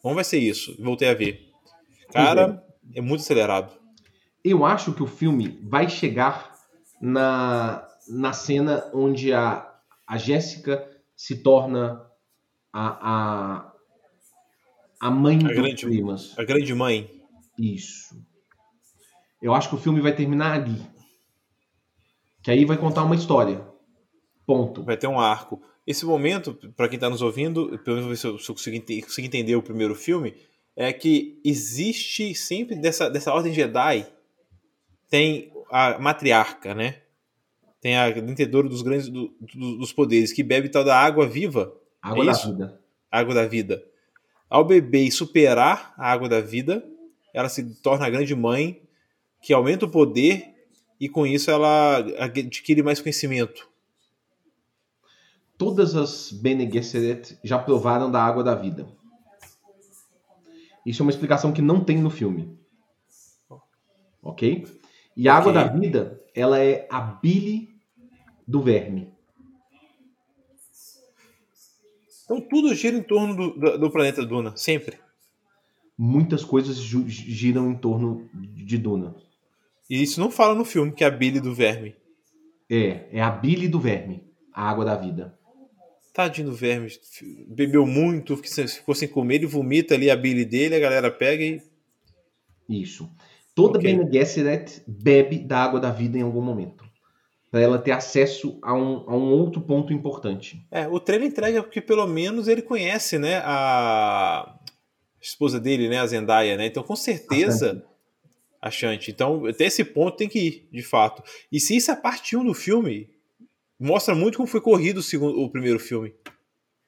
Como vai ser isso? Voltei a ver. Cara, é muito acelerado. Eu acho que o filme vai chegar na, na cena onde a, a Jéssica se torna a, a, a mãe A dos grande- primas. A grande mãe. Isso. Eu acho que o filme vai terminar ali. Que aí vai contar uma história. Ponto. Vai ter um arco. Esse momento, para quem tá nos ouvindo, pelo menos se eu, se eu entender o primeiro filme, é que existe sempre dessa, dessa ordem Jedi tem a matriarca, né? Tem a detentadora dos grandes do- do- dos poderes que bebe tal da água viva, Água É da isso? vida. água da vida. Ao beber e superar a água da vida, ela se torna a grande mãe que aumenta o poder e com isso ela adquire mais conhecimento. Todas as Bene Gesserit já provaram da água da vida. Isso é uma explicação que não tem no filme. Ok? E a água da vida, ela é a bile do verme. Então tudo gira em torno do, do, do planeta Duna, sempre. Muitas coisas giram em torno de Duna. E isso não fala no filme, que é a Billy do verme. É, é a bile do verme, a água da vida. Tadinho do verme. Bebeu muito, ficou sem comer, ele vomita ali a Billy dele, a galera pega e. Isso. Toda Ok. Bene Gesserit bebe da água da vida em algum momento. Pra ela ter acesso a um, a um outro ponto importante. É, o trailer entrega porque pelo menos ele conhece, né, a esposa dele, né, a Zendaya, né? Então com certeza a Shanti. Então até esse ponto tem que ir, de fato. E se isso é parte 1 do filme, mostra muito como foi corrido o, segundo, o primeiro filme.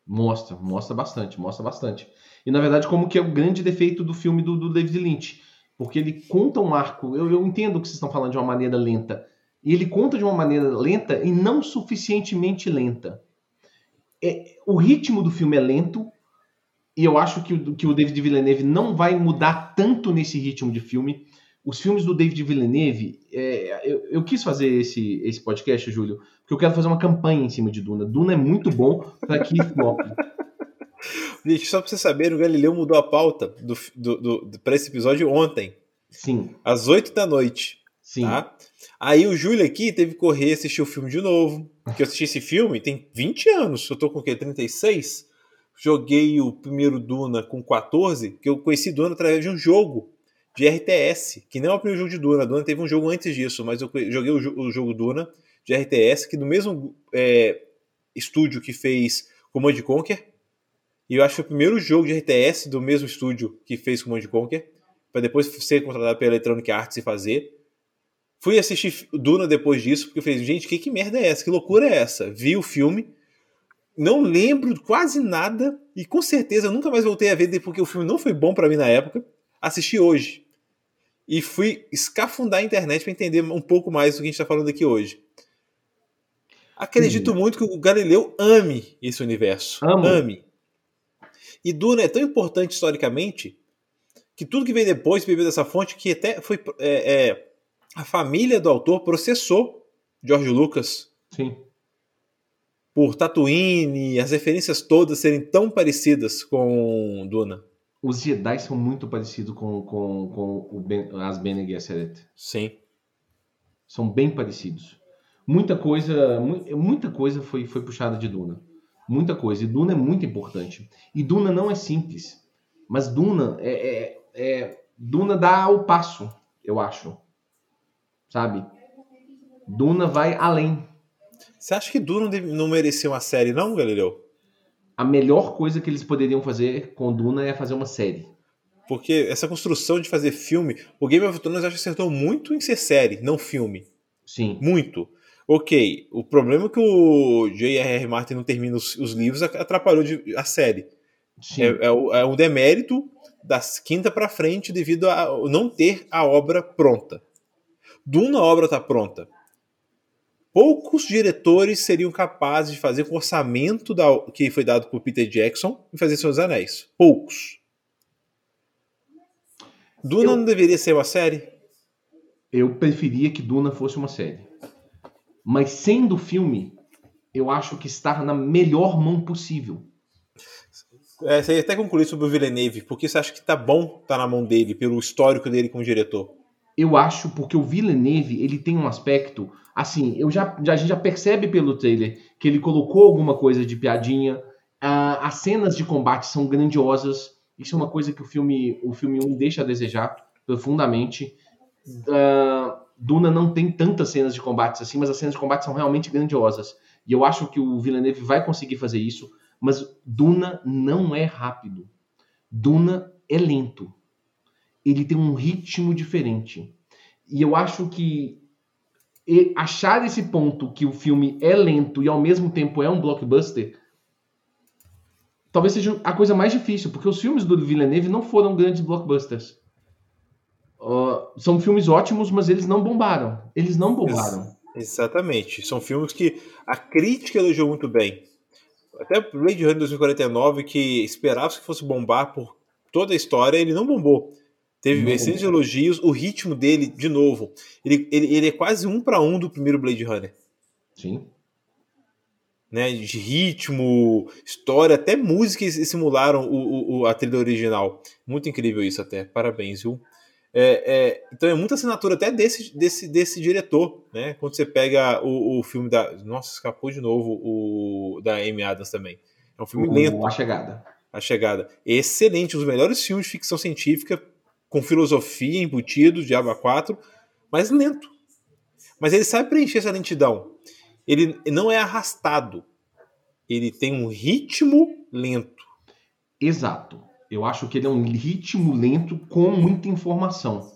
Mostra, mostra bastante, mostra bastante. E na verdade, como que é o grande defeito do filme do, do David Lynch. Porque ele conta um arco. Eu, eu entendo que vocês estão falando de uma maneira lenta. E ele conta de uma maneira lenta e não suficientemente lenta. É, o ritmo do filme é lento. E eu acho que, o- que o David Villeneuve não vai mudar tanto nesse ritmo de filme. Os filmes do David Villeneuve, é, eu, eu quis fazer esse, esse podcast, Júlio, porque eu quero fazer uma campanha em cima de Duna. Duna é muito bom para que flop. Gente, só pra vocês saberem, o Galileu mudou a pauta do, do, do, para esse episódio ontem, Sim, às 8 da noite. sim. Tá? Aí o Júlio aqui teve que correr assistir o filme de novo. Porque eu assisti esse filme tem 20 anos. Eu tô com o quê? 36? Joguei o primeiro Duna com 14, que eu conheci Duna através de um jogo de RTS, que não é o primeiro jogo de Duna. Duna teve um jogo antes disso, mas eu joguei o, jo- o jogo Duna de RTS, que do mesmo é, estúdio que fez Command Conquer. E eu acho que foi o primeiro jogo de RTS do mesmo estúdio que fez Command Conquer, para depois ser contratado pela Electronic Arts e fazer. Fui assistir Duna depois disso, porque eu falei, gente, que, que merda é essa? Que loucura é essa? Vi o filme, não lembro quase nada, e com certeza eu nunca mais voltei a ver, porque o filme não foi bom pra mim na época. Assisti hoje. E fui escafundar a internet pra entender um pouco mais do que a gente tá falando aqui hoje. Acredito muito que o Galileu ame esse universo. Amo. Ame. E Duna é tão importante historicamente que tudo que vem depois bebeu dessa fonte, que até foi é, é, a família do autor processou George Lucas Sim. por Tatooine, as referências todas serem tão parecidas com Duna. Os Jedi são muito parecidos com, com, com o ben, as Bene Gesserit. Sim. São bem parecidos. Muita coisa, mu- muita coisa foi, foi puxada de Duna. Muita coisa. E Duna é muito importante. E Duna não é simples. Mas Duna é, é, é- Duna dá o passo, eu acho. Sabe? Duna vai além. Você acha que Duna não merecia uma série, não, Galileu? A melhor coisa que eles poderiam fazer com Duna é fazer uma série. Porque essa construção de fazer filme, o Game of Thrones acho que acertou muito em ser série, não filme. Sim. Muito. Ok, o problema é que o J.R.R. Martin não termina os, os livros atrapalhou de- a série. É, é, o- é um demérito da quinta pra frente devido a não ter a obra pronta. Duna a obra tá pronta. Poucos diretores seriam capazes de fazer com o orçamento da- que foi dado por Peter Jackson e fazer Seus Anéis. Poucos. Duna Eu- não deveria ser uma série? Eu preferia que Duna fosse uma série. Mas sendo filme, eu acho que está na melhor mão possível. É, você ia até concluir sobre o Villeneuve, porque você acha que tá bom tá na mão dele, pelo histórico dele como diretor? Eu acho porque o Villeneuve, ele tem um aspecto, assim, eu já, já- a gente já percebe pelo trailer que ele colocou alguma coisa de piadinha. Ah, as cenas de combate são grandiosas. Isso é uma coisa que o filme, o filme 1 deixa a desejar profundamente. Ah, Duna não tem tantas cenas de combate assim, mas as cenas de combate são realmente grandiosas. E eu acho que o Villeneuve vai conseguir fazer isso, mas Duna não é rápido. Duna é lento. Ele tem um ritmo diferente. E eu acho que achar esse ponto que o filme é lento e ao mesmo tempo é um blockbuster talvez seja a coisa mais difícil, porque os filmes do Villeneuve não foram grandes blockbusters. Ah, são filmes ótimos, mas eles não bombaram. Eles não bombaram. Exatamente. São filmes que a crítica elogiou muito bem. Até Blade Runner 2049, que esperava que fosse bombar por toda a história, ele não bombou. Teve excelentes elogios, o ritmo dele, de novo, ele, ele, ele é quase um para um do primeiro Blade Runner. Sim. né, de ritmo, história, até música simularam o, o, a trilha original. Muito incrível isso até. Parabéns, viu? É, é, então é muita assinatura até desse, desse, desse diretor, né? Quando você pega o, o filme da. Nossa, escapou de novo o da Amy Adams também. É um filme O- lento. A Chegada. A Chegada. Excelente, um dos melhores filmes de ficção científica, com filosofia embutido, Diabo 4, mas lento. Mas ele sabe preencher essa lentidão. Ele não é arrastado. Ele tem um ritmo lento. Exato. Eu acho que ele é um ritmo lento com muita informação.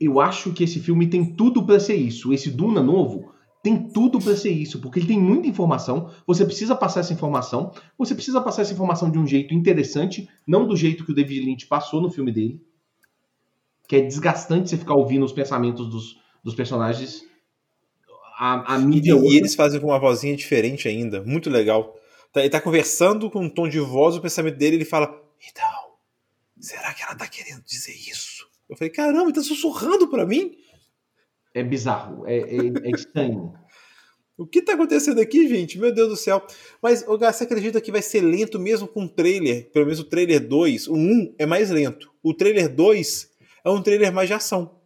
Eu acho que esse filme tem tudo pra ser isso. Esse Duna novo tem tudo pra ser isso, porque ele tem muita informação. Você precisa passar essa informação. Você precisa passar essa informação de um jeito interessante, não do jeito que o David Lynch passou no filme dele. Que é desgastante você ficar ouvindo os pensamentos dos, dos personagens. A, a E, mídia. e eles fazem com uma vozinha diferente ainda. Muito legal. Tá- Ele tá conversando com um tom de voz, o pensamento dele, ele fala: Então, será que ela tá querendo dizer isso? Eu falei: Caramba, ele tá sussurrando pra mim? É bizarro, é, é, é estranho. <laughs> O que tá acontecendo aqui, gente? Meu Deus do céu. Mas, ô você acredita que vai ser lento mesmo com o trailer? Pelo menos o trailer 2. O 1 é mais lento. O trailer 2 é um trailer mais de ação.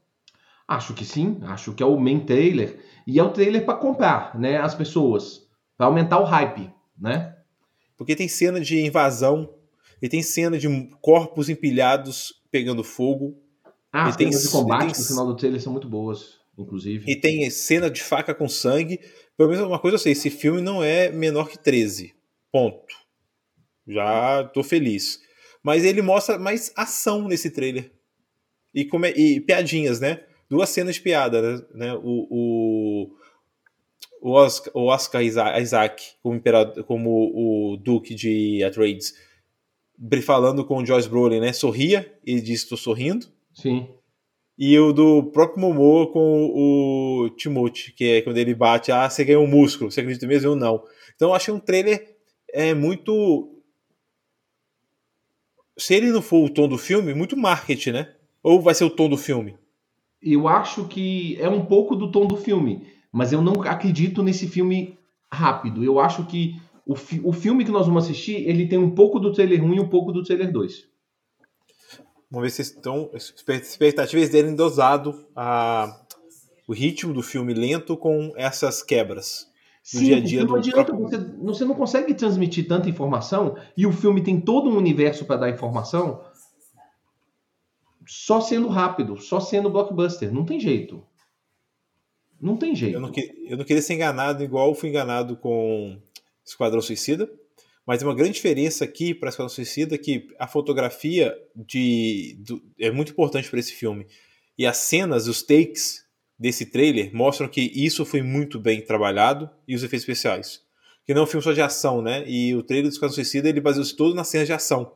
Acho que sim, acho que é o main trailer e é o trailer para comprar, né, as pessoas, para aumentar o hype, né? Porque tem cena de invasão, e tem cena de corpos empilhados pegando fogo, Ah, E as tem- cenas de combate tem- no final do trailer são muito boas, inclusive. e tem cena de faca com sangue. Pelo menos uma coisa eu sei, esse filme não é menor que 13. Ponto. Já tô feliz. Mas ele mostra mais ação nesse trailer. E, como é- e piadinhas, né? Duas cenas de piada, né? O, o, o Oscar, o Oscar Isa- Isaac, como, imperador, como o Duque de Atreides, falando com o Joyce Brolin, né? Sorria, ele diz estou sorrindo. Sim. E o do próprio Momô com o Timothy, que é quando ele bate, ah, você ganhou um músculo, você acredita mesmo? Eu não. Então eu achei um trailer é, muito. Se ele não for o tom do filme, muito marketing, né? Ou vai ser o tom do filme? Eu acho que é um pouco do tom do filme, mas eu não acredito nesse filme rápido. Eu acho que o, fi- o filme que nós vamos assistir, ele tem um pouco do trailer 1 e um pouco do trailer 2. Vamos ver se estão. Expectativas dele dosado a, o ritmo do filme lento com essas quebras. No Sim, dia a dia não adianta, próprio- você, você não consegue transmitir tanta informação e o filme tem todo um universo para dar informação só sendo rápido, só sendo blockbuster. Não tem jeito. Não tem jeito. Eu não, que- eu não queria ser enganado igual fui enganado com Esquadrão Suicida, mas uma grande diferença aqui para Esquadrão Suicida que a fotografia de, do- é muito importante para esse filme. E as cenas, os takes desse trailer mostram que isso foi muito bem trabalhado e os efeitos especiais. Que não é um filme só de ação, né? E o trailer do Esquadrão Suicida ele baseou-se todo nas cenas de ação.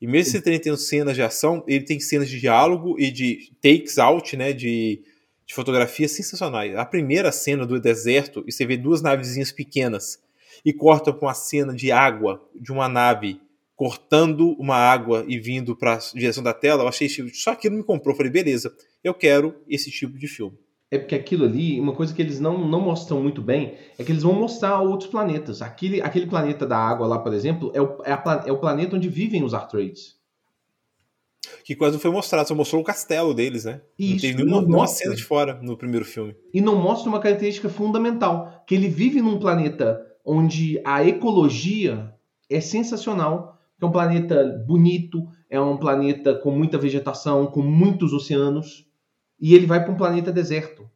E mesmo esse trailer tendo cenas de ação, ele tem cenas de diálogo e de takes out, né? De, de fotografia sensacionais. A primeira cena do deserto, e você vê duas navezinhas pequenas, e corta para uma cena de água, de uma nave cortando uma água e vindo para a direção da tela, eu achei só aquilo me comprou. Eu falei, beleza, eu quero esse tipo de filme. É porque aquilo ali, uma coisa que eles não, não mostram muito bem, é que eles vão mostrar outros planetas. Aquele, aquele planeta da água lá, por exemplo, é o, é, a é o planeta onde vivem os Artrades. Que quase não foi mostrado, só mostrou o castelo deles, né? não Isso, teve nenhuma, não nenhuma mostra. cena de fora no primeiro filme. E não mostra uma característica fundamental, que ele vive num planeta onde a ecologia é sensacional, é um planeta bonito, é um planeta com muita vegetação, com muitos oceanos, e ele vai para um planeta deserto.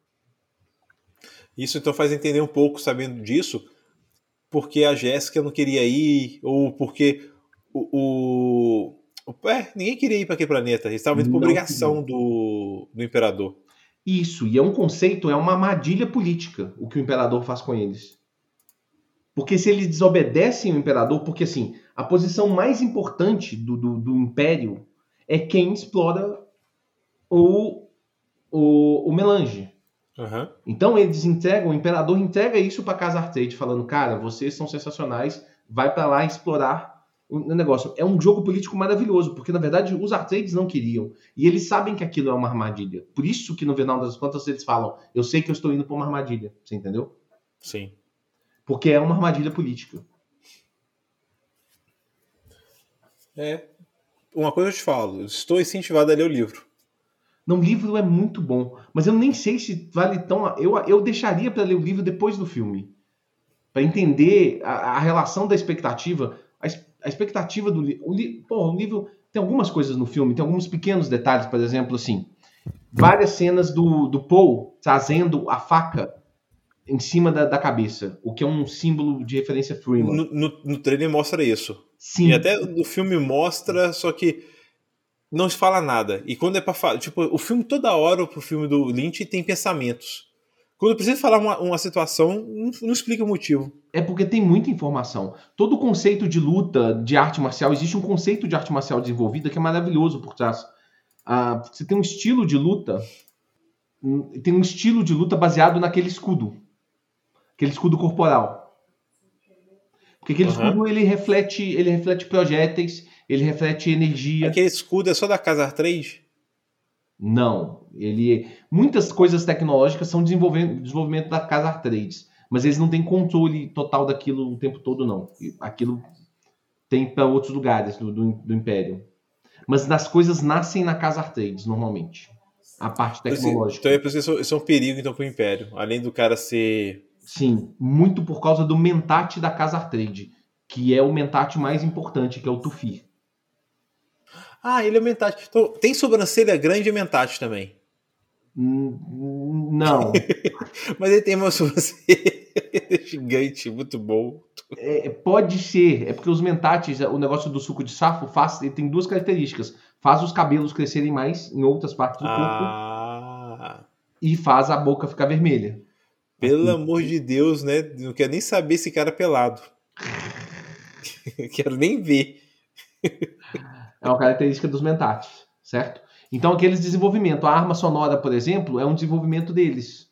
Isso então faz entender um pouco, sabendo disso, porque a Jéssica não queria ir, ou porque o. o- é, ninguém queria ir para aquele planeta. Eles estavam indo por Não obrigação do, do imperador. Isso, e é um conceito, é uma armadilha política o que o imperador faz com eles. Porque se eles desobedecem o imperador, porque assim, a posição mais importante do, do, do império é quem explora o, o, o melange. Aham. Então eles entregam, o imperador entrega isso para Casa Artrade, falando, cara, vocês são sensacionais, vai para lá explorar o negócio. É um jogo político maravilhoso, porque na verdade os Artrades não queriam. E eles sabem que aquilo é uma armadilha. Por isso que no final das contas eles falam, eu sei que eu estou indo para uma armadilha. Você entendeu? Sim. Porque é uma armadilha política. É. Uma coisa eu te falo, estou incentivado a ler o livro. Não, o livro é muito bom, mas eu nem sei se vale tão. Eu, eu deixaria para ler o livro depois do filme. Para entender a, a, relação da expectativa. A, a expectativa do livro. Li, pô, o livro tem algumas coisas no filme, tem alguns pequenos detalhes, por exemplo, assim. Várias cenas do, do Paul trazendo a faca em cima da, da cabeça, o que é um símbolo de referência Freeman. No, no, no trailer mostra isso. Sim. E até no filme mostra, só que não se fala nada. E quando é pra falar. Tipo, o filme toda hora pro filme do Lynch tem pensamentos. Quando precisa falar uma, uma situação, não, não, explica o motivo. É porque tem muita informação. Todo conceito de luta, de arte marcial, existe um conceito de arte marcial desenvolvida que é maravilhoso por trás. Ah, você tem um estilo de luta, tem um estilo de luta baseado naquele escudo, aquele escudo corporal. Porque aquele uhum. escudo ele reflete, ele reflete projéteis, ele reflete energia. Aquele escudo é só da Casa 3? Não, ele muitas coisas tecnológicas são desenvolvimento da Casa Trades, mas eles não têm controle total daquilo o tempo todo não. Aquilo tem para outros lugares do, do, do, Império. Mas as coisas nascem na Casa Trades normalmente. A parte tecnológica. Então é isso é um perigo então para o Império, além do cara ser Sim, muito por causa do mentate da Casa Trade, que é o mentate mais importante, que é o Tufir. Ah, ele é mentate. Então, tem sobrancelha grande e mentate também. Hum, não. <laughs> Mas ele tem uma sobrancelha <laughs> gigante, muito bom. É, pode ser. É porque os mentates, o negócio do suco de safo, faz, ele tem duas características. Faz os cabelos crescerem mais em outras partes do corpo. Ah. E faz a boca ficar vermelha. Pelo amor de Deus, né? Não quero nem saber esse cara pelado. <laughs> quero nem ver. É uma característica dos mentates, certo? Então, aqueles desenvolvimento, a arma sonora, por exemplo, é um desenvolvimento deles.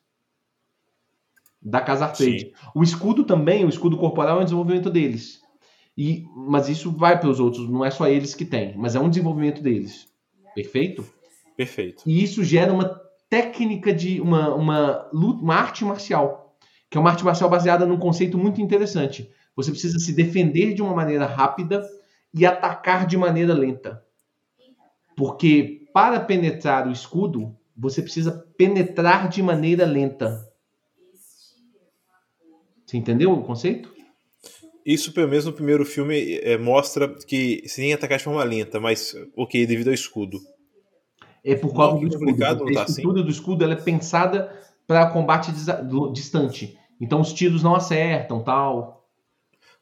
Da Casa Arcade. O escudo também, o escudo corporal é um desenvolvimento deles. E, mas isso vai para os outros, não é só eles que têm, mas é um desenvolvimento deles. Perfeito? Perfeito. E isso gera uma técnica de uma, uma, uma arte marcial, que é uma arte marcial baseada num conceito muito interessante. Você precisa se defender de uma maneira rápida e atacar de maneira lenta. Porque para penetrar o escudo, você precisa penetrar de maneira lenta. Você entendeu o conceito? Isso, pelo menos no primeiro filme, é, mostra que se nem atacar de forma lenta, mas ok, devido ao escudo. É por causa do escudo. A tá estrutura assim? do escudo ela é pensada para combate distante. Então os tiros não acertam, tal.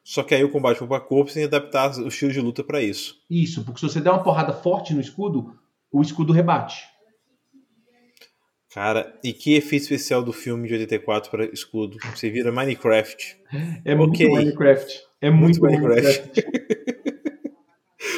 Só que aí o combate corpo a corpo sem adaptar o estilo de luta para isso. Isso, porque se você der uma porrada forte no escudo, o escudo rebate. Cara, e que efeito especial do filme de 84 para escudo? Você vira Minecraft. É muito okay. Minecraft. É muito, muito Minecraft. Minecraft. <laughs>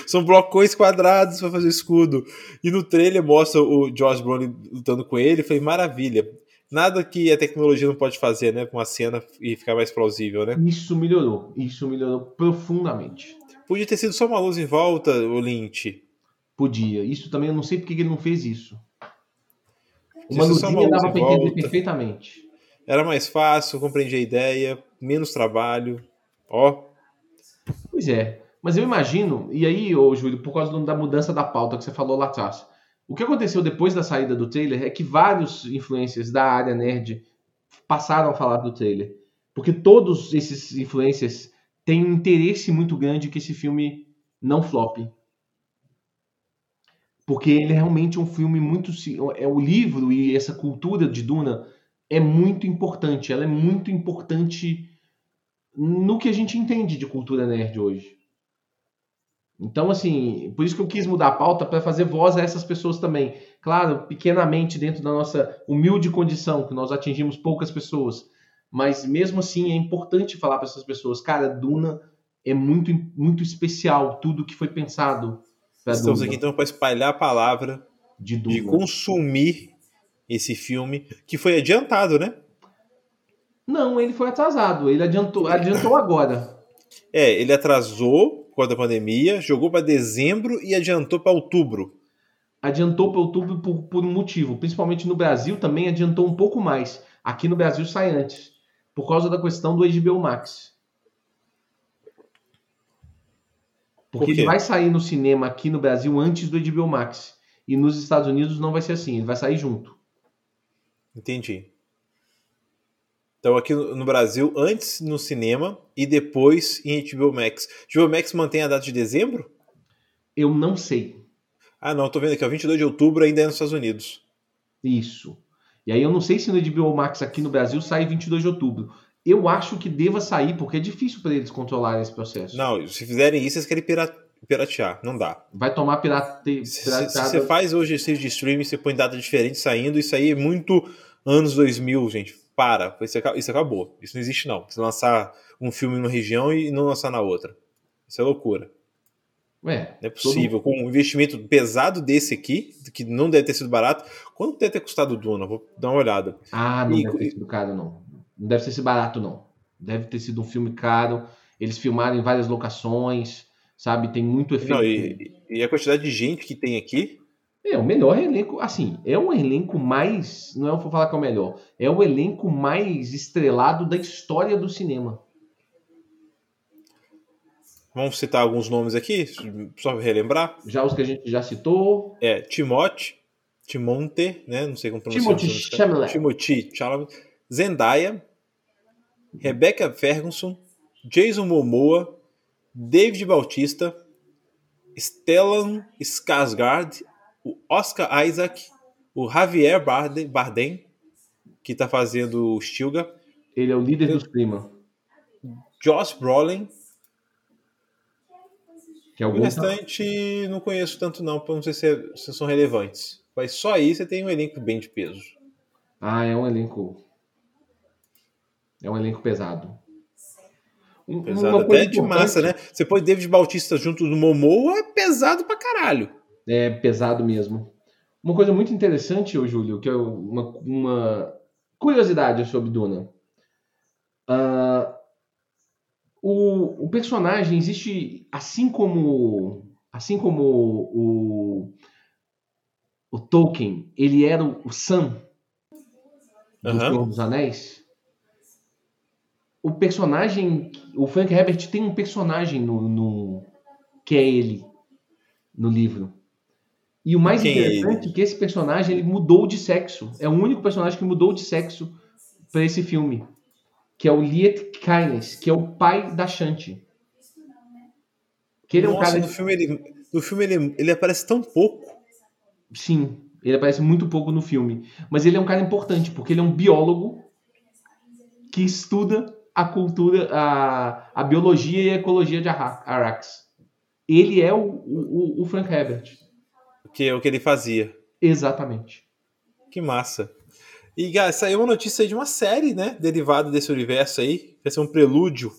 São blocões quadrados para fazer o escudo. E no trailer mostra o Josh Brolin lutando com ele. Falei, maravilha. Nada que a tecnologia não pode fazer, né? Com a cena e ficar mais plausível, né? Isso melhorou. Isso melhorou profundamente. Podia ter sido só uma luz em volta, o Lynch. Podia. Isso também eu não sei porque ele não fez isso. Uma luzinha uma dava para entender perfeitamente. Era mais fácil, compreendi a ideia, menos trabalho. Ó. Pois é. Mas eu imagino, e aí, ô Júlio, por causa da mudança da pauta que você falou lá atrás, o que aconteceu depois da saída do trailer é que vários influencers da área nerd passaram a falar do trailer. Porque todos esses influencers têm um interesse muito grande que esse filme não flop. Porque ele é realmente um filme muito. É o livro e essa cultura de Duna é muito importante. Ela é muito importante no que a gente entende de cultura nerd hoje. Então, assim, por isso que eu quis mudar a pauta para fazer voz a essas pessoas também. Claro, pequenamente dentro da nossa humilde condição, que nós atingimos poucas pessoas. Mas mesmo assim é importante falar para essas pessoas, cara, Duna é muito, muito especial, tudo que foi pensado. Estamos Duna. aqui então para espalhar a palavra de, de consumir esse filme, que foi adiantado, né? Não, ele foi atrasado. Ele adiantou, adiantou agora. É, ele atrasou causa da pandemia, jogou para dezembro e adiantou para outubro. Adiantou para outubro por, por um motivo, principalmente no Brasil também adiantou um pouco mais. Aqui no Brasil sai antes. por causa da questão do HBO Max. Porque ele vai sair no cinema aqui no Brasil antes do HBO Max. E nos Estados Unidos não vai ser assim, ele vai sair junto. Entendi. Então aqui no Brasil, antes no cinema e depois em HBO Max. HBO Max mantém a data de dezembro? Eu não sei. Ah, não, tô vendo aqui, ó, 22 de outubro ainda é nos Estados Unidos. Isso. E aí eu não sei se no HBO Max aqui no Brasil sai 22 de outubro. Eu acho que deva sair, porque é difícil para eles controlarem esse processo. Não, se fizerem isso, eles querem pira- piratear. Não dá. Vai tomar pirate... Se, se- você faz hoje esse de streaming, você põe data diferente saindo, isso aí é muito anos 2000, gente. Para, isso, aca- isso acabou. Isso não existe, não. Você lançar um filme numa região e não lançar na outra. Isso é loucura. É, Não é possível. Com um investimento pesado desse aqui, que não deve ter sido barato, quanto deve ter custado o Duna? Vou dar uma olhada. Ah, não E- deve ter sido caro, não. Não deve ter sido barato, não. Deve ter sido um filme caro. Eles filmaram em várias locações, sabe? Tem muito efeito. Não, e, e a quantidade de gente que tem aqui, É o melhor elenco. Assim, é o elenco mais. Não é vou falar que é o melhor. É o elenco mais estrelado da história do cinema. vamos citar alguns nomes aqui, só relembrar. Já os que a gente já citou. É Timote, Timonte, né? Não sei como pronunciar. Timothy. Chalamet. Timothy Chalamet, Zendaya, Rebecca Ferguson, Jason Momoa, David Bautista, Stellan Skarsgård, o Oscar Isaac, o Javier Bardem, Bardem que tá fazendo o Stilgar, Ele é o líder dos Prima. Josh Brolin, Que é o restante não conheço tanto não, pra não sei se, é- se são relevantes. Mas só aí você tem um elenco bem de peso. Ah, é um elenco. É um elenco pesado. Um- Pesado até de massa, né? Você põe David Bautista junto do Momoa, é pesado pra caralho. É pesado mesmo. Uma coisa muito interessante, ô Júlio, que é uma, uma curiosidade sobre Duna. Ah, o, o personagem existe assim como assim como o, o Tolkien, ele era o, o Sam do Aham. Senhor dos Anéis. O personagem, o Frank Herbert tem um personagem no, no- que é ele no livro. E o mais Quem é interessante é que esse personagem ele mudou de sexo. É o único personagem que mudou de sexo para esse filme, que é o Liet Kynes, que é o pai da Shanti. Que ele é um Nossa, cara no filme, ele, no filme ele, ele aparece tão pouco. Sim, ele aparece muito pouco no filme. Mas ele é um cara importante, porque ele é um biólogo que estuda a cultura, a, a biologia e a ecologia de Arrax. Ele é o, o, o Frank Herbert. Que é o que ele fazia. Exatamente. Que massa. E, cara, saiu uma notícia aí de uma série, né? Derivada desse universo aí. Vai ser um prelúdio.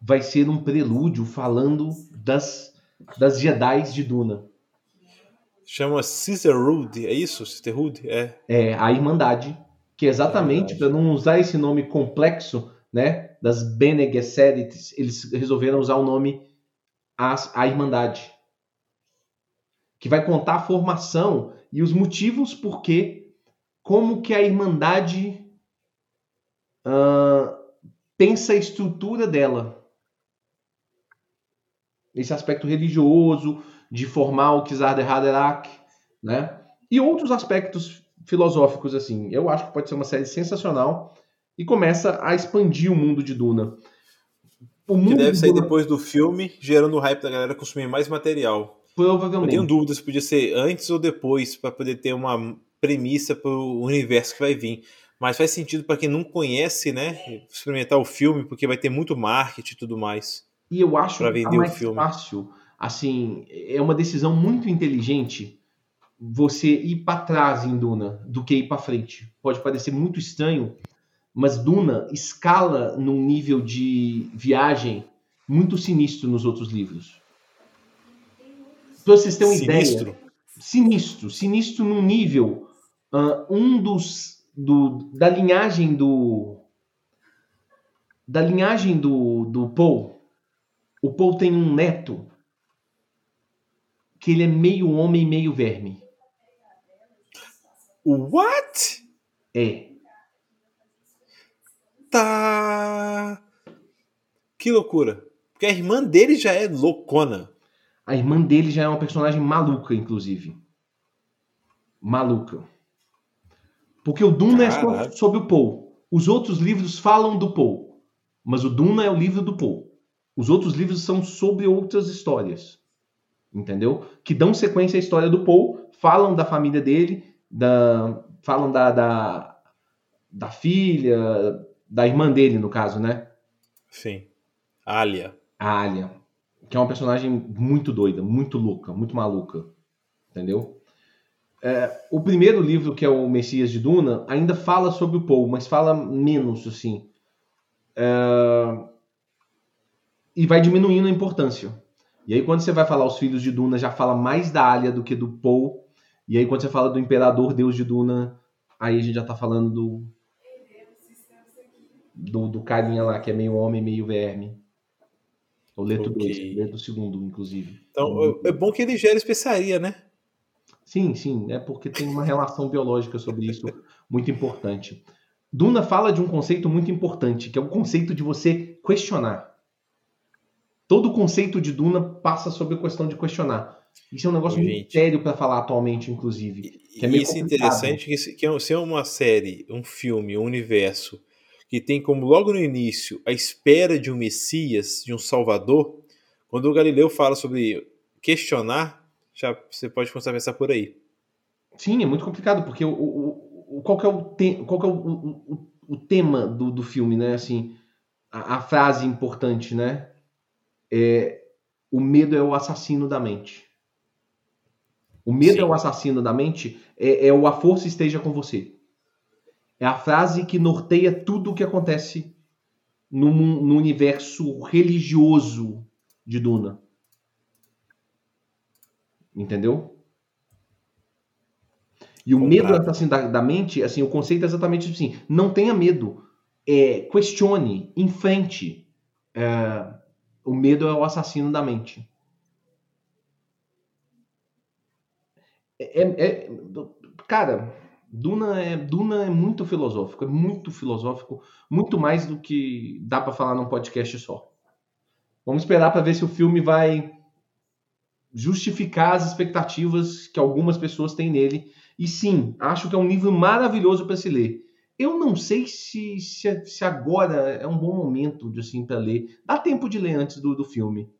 Vai ser um prelúdio falando das, das Jedi de Duna. Chama Sisterhood, é isso? Sisterhood? É. É a Irmandade, que é exatamente, para não usar esse nome complexo, né, das Bene Gesserit, eles resolveram usar o nome as, a Irmandade, que vai contar a formação e os motivos por que, como que a Irmandade ah, pensa a estrutura dela. Esse aspecto religioso, de formar o Kizar de Haderach, né? E outros aspectos filosóficos, assim. Eu acho que pode ser uma série sensacional e começa a expandir o mundo de Duna. O Que mundo deve de sair Duna, depois do filme, gerando hype da galera consumir mais material. Eu provavelmente. tenho dúvidas se podia ser antes ou depois, pra poder ter uma premissa pro universo que vai vir. Mas faz sentido pra quem não conhece, né? Experimentar o filme, porque vai ter muito marketing e tudo mais. E eu acho que tá o mais filme. fácil. Assim, é uma decisão muito inteligente você ir para trás em Duna do que ir para frente. Pode parecer muito estranho, mas Duna escala num nível de viagem muito sinistro nos outros livros. Pra vocês terem uma Sinistro. ideia. Sinistro. Sinistro num nível. ah, um dos. Do, da linhagem do. Da linhagem do, do Paul. O Paul tem um neto. Que ele é meio homem meio verme. What? É. Puta! Que loucura. Porque a irmã dele já é loucona. A irmã dele já é uma personagem maluca, inclusive. Maluca. Porque o Duna é Caraca. só sobre o Paul. Os outros livros falam do Paul. Mas o Duna é o livro do Paul. Os outros livros são sobre outras histórias. Entendeu? Que dão sequência à história do Paul, falam da família dele, da, falam da, da, da filha, da irmã dele, no caso, né? Sim. Alia. A Alia. Que é uma personagem muito doida, muito louca, muito maluca. Entendeu? É, o primeiro livro, que é o Messias de Duna, ainda fala sobre o Paul, mas fala menos, assim. É, e vai diminuindo a importância. E aí, quando você vai falar os filhos de Duna, já fala mais da Alia do que do Paul. E aí, quando você fala do Imperador Deus de Duna, aí a gente já tá falando do. Do, do carinha lá, que é meio homem, meio verme. O Leto Ok. 2, Leto segundo, inclusive. Então, é bom que ele gera especiaria, né? Sim, sim, é porque tem uma relação biológica sobre isso muito importante. Duna fala de um conceito muito importante, que é o conceito de você questionar. Todo o conceito de Duna passa sobre a questão de questionar. Isso é um negócio muito Gente. sério para falar atualmente, inclusive. E Que é meio isso é interessante, que, é, se é uma série, um filme, um universo, que tem como logo no início a espera de um Messias, de um Salvador, quando o Galileu fala sobre questionar, já você pode começar a pensar por aí. Sim, é muito complicado, porque o, o, o- qual é o, te, qual é o, o, o- o tema do, do filme, né? Assim, a, a frase importante, né? É, o medo é o assassino da mente. O medo Sim. é o assassino da mente, é, é o a força esteja com você. É a frase que norteia tudo o que acontece no, no universo religioso de Duna. Entendeu? E o medo assim, da, da mente, assim, o conceito é exatamente assim: não tenha medo, é, questione, enfrente. É, o medo é o assassino da mente. É, é- é- cara, Duna é, Duna é muito filosófico, é muito filosófico, muito mais do que dá pra falar num podcast só. Vamos esperar pra ver se o filme vai justificar as expectativas que algumas pessoas têm nele. E sim, acho que é um livro maravilhoso para se ler. Eu não sei se, se, se agora é um bom momento de assim para ler. Dá tempo de ler antes do, do filme.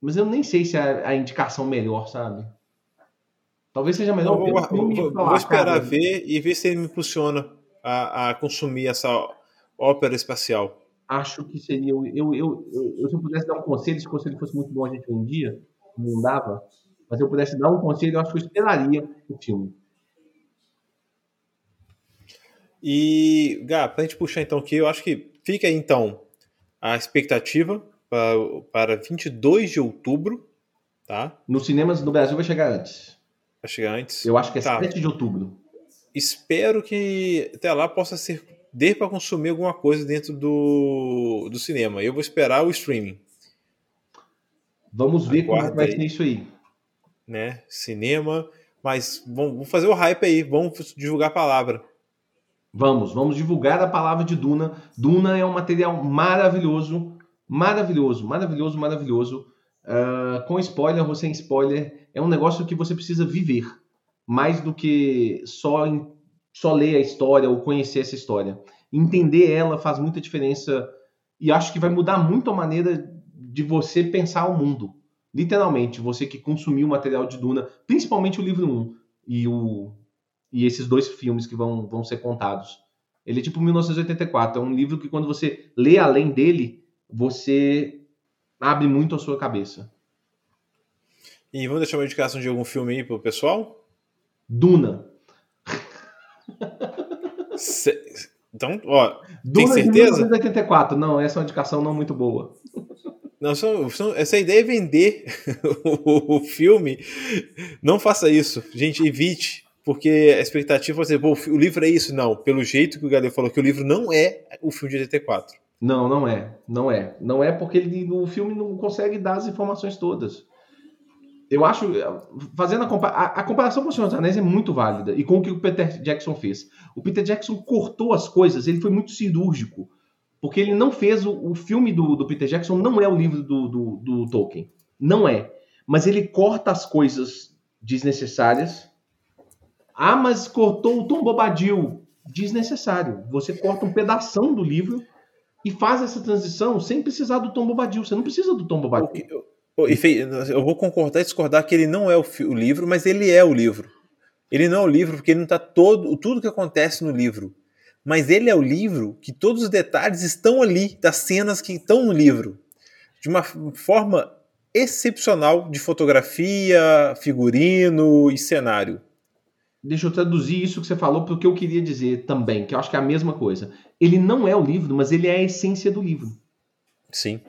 Mas eu nem sei se é a indicação melhor, sabe? Talvez seja melhor vou, vou- e falar, vou esperar cara, ver e ver se ele me impulsiona a, a consumir essa ópera espacial. Acho que seria. Eu, eu, eu, eu- se eu pudesse dar um conselho, se o conselho fosse muito bom, a gente vendia. Não dava. Mas se eu pudesse dar um conselho, eu acho que eu esperaria o filme. E, Gá, pra gente puxar então aqui, eu acho que fica aí então a expectativa para, para 22 de outubro, tá? Nos cinemas no Brasil vai chegar antes. Vai chegar antes. Eu acho que é Tá. 7 de outubro. Espero que até lá possa ser dê para consumir alguma coisa dentro do, do cinema. Eu vou esperar o streaming, Vamos ver como é que Aguarda vai aí. ser isso aí. né? Cinema, mas vamos, vamos fazer o hype aí, vamos divulgar a palavra. Vamos, vamos divulgar a palavra de Duna. Duna é um material maravilhoso, maravilhoso, maravilhoso, maravilhoso. Ah, com spoiler ou sem spoiler, é um negócio que você precisa viver. Mais do que só, só ler a história ou conhecer essa história. Entender ela faz muita diferença e acho que vai mudar muito a maneira de você pensar o mundo. Literalmente, você que consumiu o material de Duna, principalmente o livro 1 e, o, e esses dois filmes que vão, vão ser contados. Ele é tipo 1984, é um livro que quando você lê além dele, você abre muito a sua cabeça. E vamos deixar uma indicação de algum filme aí pro pessoal? Duna. Se- Então, ó, Duna de certeza? 1984. Não, essa é uma indicação não muito boa. Não, são- são- essa ideia é vender <laughs> o, o filme. Não faça isso. Gente, evite. Porque a expectativa vai ser, pô, o livro é isso. Não, pelo jeito que o Galera falou, que o livro não é o filme de 84. Não, não é. Não é. Não é porque ele, o filme não consegue dar as informações todas. Eu acho, fazendo a, compa a, a, comparação com o Senhor dos Anéis é muito válida e com o que o Peter Jackson fez. O Peter Jackson cortou as coisas, ele foi muito cirúrgico, porque ele não fez o, o filme do, do, Peter Jackson, não é o livro do, do, do Tolkien, não é. Mas ele corta as coisas desnecessárias. Ah, mas cortou o Tom Bobadil, desnecessário. Você corta um pedaço do livro e faz essa transição sem precisar do Tom Bobadil. Você não precisa do Tom Bobadil. Eu vou concordar e discordar que ele não é o, o, livro, mas ele é o livro. Ele não é o livro porque ele não está todo tudo que acontece no livro. Mas ele é o livro que todos os detalhes estão ali, das cenas que estão no livro. De uma forma excepcional de fotografia, figurino e cenário. Deixa eu traduzir isso que você falou para o que eu queria dizer também, que eu acho que é a mesma coisa. Ele não é o livro, mas ele é a essência do livro. Sim.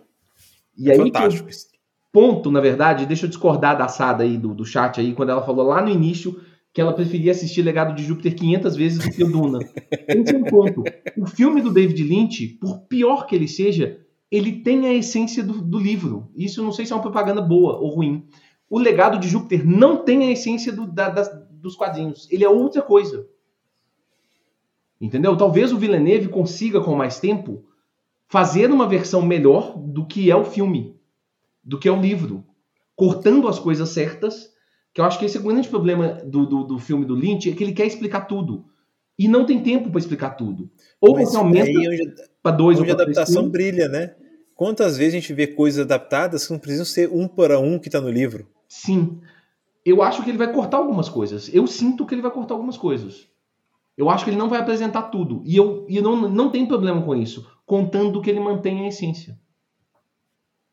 E aí Fantástico. Que ponto, na verdade, deixa eu discordar da Sada aí do, do chat aí, quando ela falou lá no início que ela preferia assistir Legado de Júpiter 500 vezes do que o Duna. <laughs> Esse é um ponto. O filme do David Lynch, por pior que ele seja, ele tem a essência do, do livro. Isso não sei se é uma propaganda boa ou ruim. O Legado de Júpiter não tem a essência do, da, das, dos quadrinhos. Ele é outra coisa. Entendeu? Talvez o Villeneuve consiga, com mais tempo, fazer uma versão melhor do que é o filme do que é o livro. Cortando as coisas certas, que eu acho que esse é o grande problema do, do, do filme do Lynch, é que ele quer explicar tudo. E não tem tempo para explicar tudo. Ou Mas você aumenta para dois onde ou a adaptação brilha, né? Quantas vezes a gente vê coisas adaptadas que não precisam ser um para um que está no livro? Sim. Eu acho que ele vai cortar algumas coisas. Eu sinto que ele vai cortar algumas coisas. Eu acho que ele não vai apresentar tudo. E eu, e eu não, não tenho problema com isso, contando que ele mantenha a essência.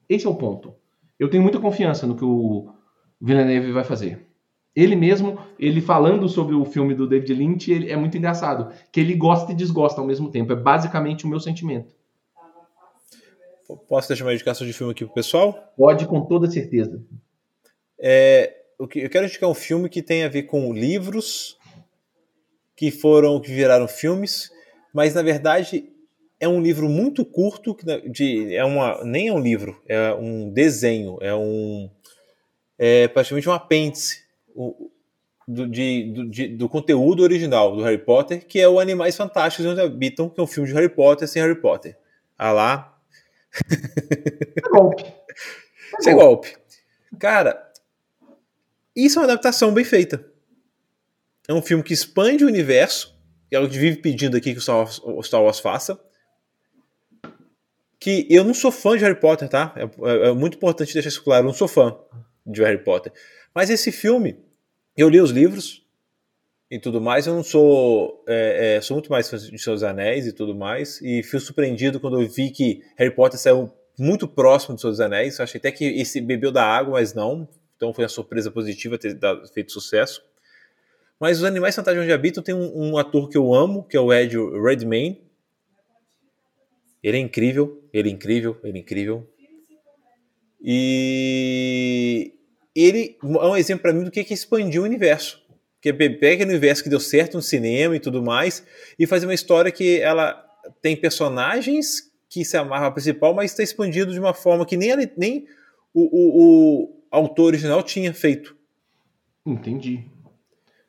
Esse é o ponto. Eu tenho muita confiança no que o Villeneuve vai fazer. Ele mesmo, ele falando sobre o filme do David Lynch, ele, é muito engraçado. Que ele gosta e desgosta ao mesmo tempo. É basicamente o meu sentimento. Posso deixar uma indicação de filme aqui pro pessoal? Pode, com toda certeza. É, eu quero indicar um filme que tem a ver com livros que foram, que viraram filmes, mas na verdade é um livro muito curto, de, é uma, nem é um livro, é um desenho, é um é praticamente um apêndice do, de, do, de, do, conteúdo original do Harry Potter, que é o Animais Fantásticos Onde Habitam, que é um filme de Harry Potter sem Harry Potter. Ah lá. É golpe. <laughs> É é golpe. Cara, isso é uma adaptação bem feita. É um filme que expande o universo, que é o que vive pedindo aqui que o Star Wars, o Star Wars faça que eu não sou fã de Harry Potter, tá? É, é, é, muito importante deixar isso claro, eu não sou fã de Harry Potter. Mas esse filme, eu li os livros e tudo mais, eu não sou. É, é, sou muito mais fã de Seus Anéis e tudo mais, e fui surpreendido quando eu vi que Harry Potter saiu muito próximo de Seus Anéis. Eu achei até que esse bebeu da água, mas não. Então foi uma surpresa positiva ter dado, feito sucesso. Mas os Animais Fantásticos onde habitam tem um, um ator que eu amo, que é o Ed Redmayne, ele é incrível, ele é incrível, ele é incrível. E ele é um exemplo para mim do que é expandir o universo. Que é pega o universo que deu certo no cinema e tudo mais e fazer uma história que ela tem personagens que se amarram principal, mas está expandido de uma forma que nem, nem o, o, o autor original tinha feito. Entendi.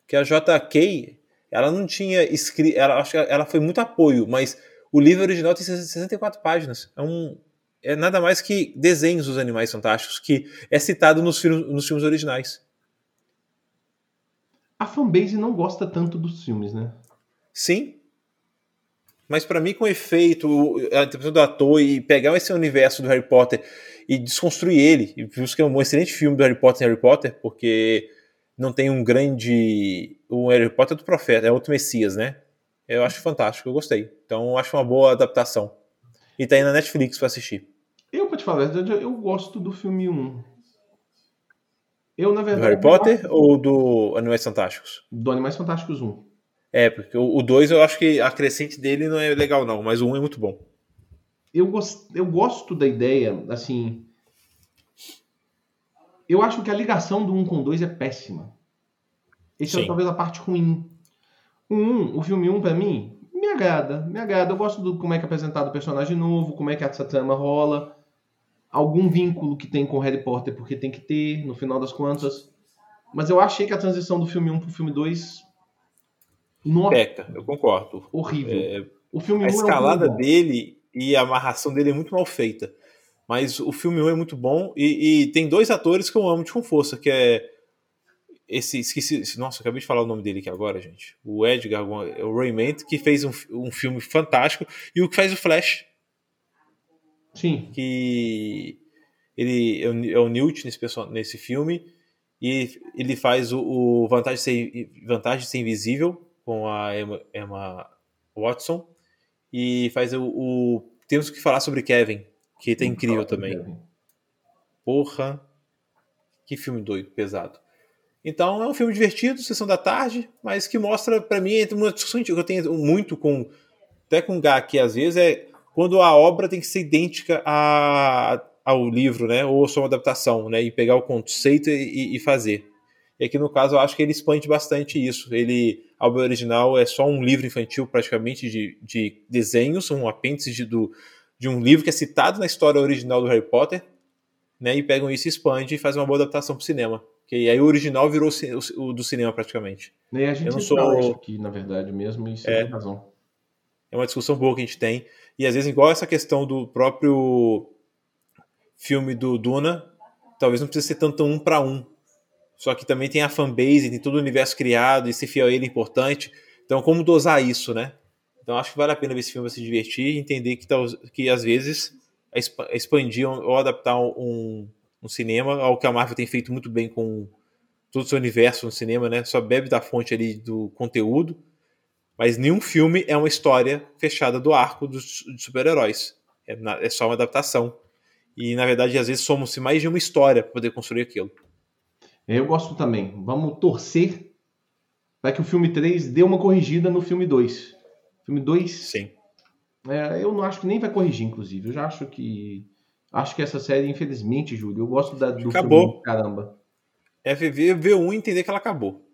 Que a JK, ela não tinha escrito, ela acho que ela foi muito apoio, mas o livro original tem 64 páginas. É, um, é nada mais que desenhos dos animais fantásticos, que é citado nos, filmes, nos filmes originais. A fanbase não gosta tanto dos filmes, né? Sim. Mas para mim, com efeito, a interpretação do ator e pegar esse universo do Harry Potter e desconstruir ele, e por isso que é um excelente filme do Harry Potter Harry Potter, porque não tem um grande. O Harry Potter é do profeta, é outro Messias, né? Eu acho fantástico, eu gostei. Então acho uma boa adaptação. E tá aí na Netflix pra assistir. Eu, pra te falar a verdade, eu gosto do filme 1. Eu, na verdade. Do Harry Potter ou do Animais Fantásticos? Do Animais Fantásticos 1. É, porque o 2 eu acho que a crescente dele não é legal, não, mas o 1 é muito bom. Eu, gost... eu gosto da ideia, assim. Eu acho que a ligação do 1 com o 2 é péssima. Essa é talvez a parte ruim. O 1, o filme 1 para mim, me agrada, me agrada. Eu gosto do como é que é apresentado o personagem novo, como é que essa trama rola. algum vínculo que tem com Harry Potter, porque tem que ter, no final das contas. Mas eu achei que a transição do filme 1 pro filme 2. Nossa, Peca, eu concordo. horrível. É, o filme a 1 é um escalada bom. dele e a amarração dele é muito mal feita. Mas o filme 1 é muito bom e, e tem dois atores que eu amo de com força, que é esse, esqueci, nossa, acabei de falar o nome dele aqui agora, gente. O Edgar, é o Raymond, que fez um, um filme fantástico e o que faz o Flash, Sim. que ele é o, é Newt nesse, nesse filme e ele faz o, o Vantagem, de ser, Vantagem de Ser Invisível com a Emma, Emma Watson e faz o, o Temos que falar sobre Kevin, que tá incrível também. Porra, que filme doido, pesado. Então é um filme divertido, sessão da tarde, mas que mostra pra mim uma discussão que eu tenho muito com até com o Gá aqui às vezes é quando a obra tem que ser idêntica a, ao livro, né? Ou só uma adaptação, né? E pegar o conceito e, e fazer. E aqui no caso eu acho que ele expande bastante isso. Ele, a obra original é só um livro infantil praticamente de, de desenhos, um apêndice de, do, de um livro que é citado na história original do Harry Potter, né? E pegam isso expande e fazem uma boa adaptação pro cinema. Que aí o original virou o do cinema praticamente. E a gente Eu não sou- aqui, na verdade, mesmo, e você É. tem razão. É uma discussão boa que a gente tem. E às vezes, igual essa questão do próprio filme do Duna, talvez não precise ser tanto um para um. Só que também tem a fanbase, tem todo o universo criado, e ser fiel a ele é importante. Então, como dosar isso, né? Então, acho que vale a pena ver esse filme se divertir e entender que, que às vezes, expa- expandir ou adaptar um, um cinema, algo que a Marvel tem feito muito bem com todo o seu universo no cinema, né? Só bebe da fonte ali do conteúdo mas nenhum filme é uma história fechada do arco dos, dos super-heróis. É, é só uma adaptação. E, na verdade, às vezes somos mais de uma história para poder construir aquilo. Eu gosto também. Vamos torcer para que o filme 3 dê uma corrigida no filme 2. Filme 2, Sim. é, eu não acho que nem vai corrigir, inclusive. Eu já acho que. Acho que essa série, infelizmente, Júlio, eu gosto da, do Acabou. filme, caramba. É ver, ver um e entender que ela acabou.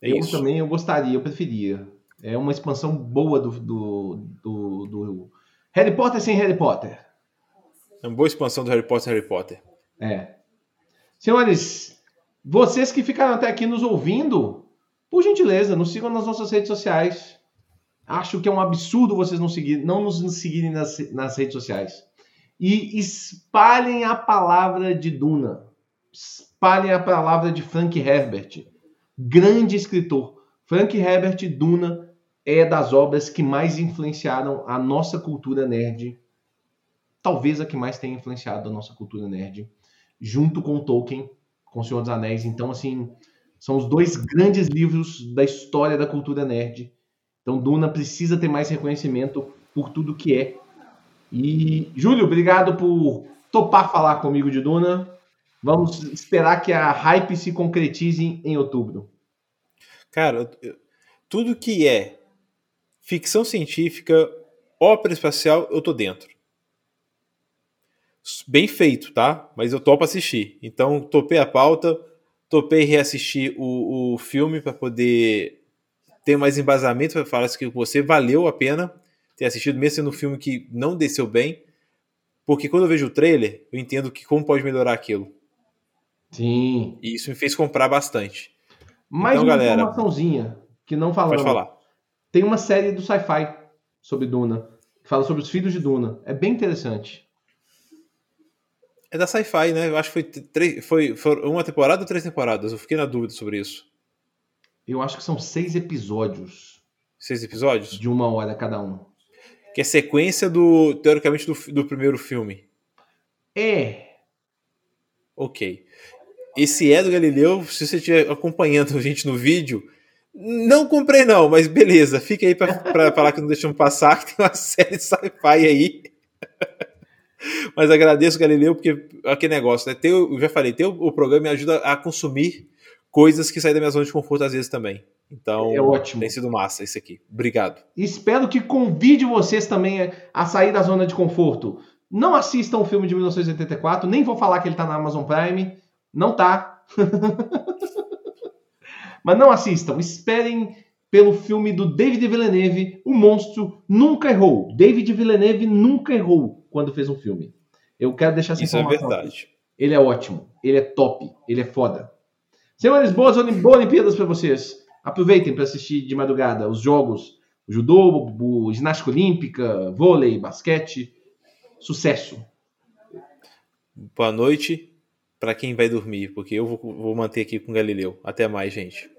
É eu isso. também eu gostaria, eu preferia. É uma expansão boa do, do, do, do Harry Potter sem Harry Potter. É uma boa expansão do Harry Potter Harry Potter. É. Senhores, vocês que ficaram até aqui nos ouvindo, por gentileza, nos sigam nas nossas redes sociais. Acho que é um absurdo vocês não, seguir, não nos seguirem nas, nas redes sociais. E espalhem a palavra de Duna. Espalhem a palavra de Frank Herbert. Grande escritor. Frank Herbert Duna é das obras que mais influenciaram a nossa cultura nerd. Talvez a que mais tenha influenciado a nossa cultura nerd junto com Tolkien, com O Senhor dos Anéis. Então, assim, são os dois grandes livros da história da cultura nerd. Então, Duna precisa ter mais reconhecimento por tudo que é. E, Júlio, obrigado por topar falar comigo de Duna. Vamos esperar que a hype se concretize em outubro. Cara, eu- tudo que é ficção científica, ópera espacial, eu tô dentro. Bem feito, tá? Mas eu topo assistir. Então, topei a pauta, topei reassistir o, o filme para poder ter mais embasamento para falar que você valeu a pena ter assistido, mesmo sendo um filme que não desceu bem. Porque quando eu vejo o trailer, eu entendo que como pode melhorar aquilo. Sim. E isso me fez comprar bastante. Mais Então, uma galera, informaçãozinha que não falamos. Pode falar. Tem uma série do sci-fi sobre Duna, que fala sobre os filhos de Duna. É bem interessante. É da Sci-Fi, né? Eu acho que foi, três, foi, foi uma temporada ou três temporadas? Eu fiquei na dúvida sobre isso. Eu acho que são seis episódios Seis episódios? de uma hora cada um. Que é sequência do, teoricamente, do, do primeiro filme. É. Ok. Esse é do Galileu, se você estiver acompanhando a gente no vídeo, não comprei não, mas beleza, fica aí pra falar que não deixamos passar, <laughs> que tem uma série de sci-fi aí. <laughs> Mas agradeço, Galileu, porque aquele negócio, né? Ter, eu já falei, ter o, o programa me ajuda a consumir coisas que saem da minha zona de conforto às vezes também. Então, É ótimo. tem sido massa isso aqui. Obrigado. Espero que convide vocês também a sair da zona de conforto. Não assistam o filme de 1984, nem vou falar que ele tá na Amazon Prime. Não tá. <laughs> Mas não assistam. Esperem pelo filme do David Villeneuve, O Monstro Nunca Errou. David Villeneuve nunca errou quando fez um filme. Eu quero deixar essa Isso é informação. aqui. verdade. Ele é ótimo, ele é top, ele é foda. Senhores, boas Olimpíadas para vocês. Aproveitem para assistir de madrugada os jogos, o judô, o ginástica olímpica, vôlei, basquete. Sucesso. Boa noite para quem vai dormir, porque eu vou, vou manter aqui com o Galileu. Até mais, gente.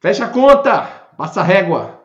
Fecha a conta, passa a régua.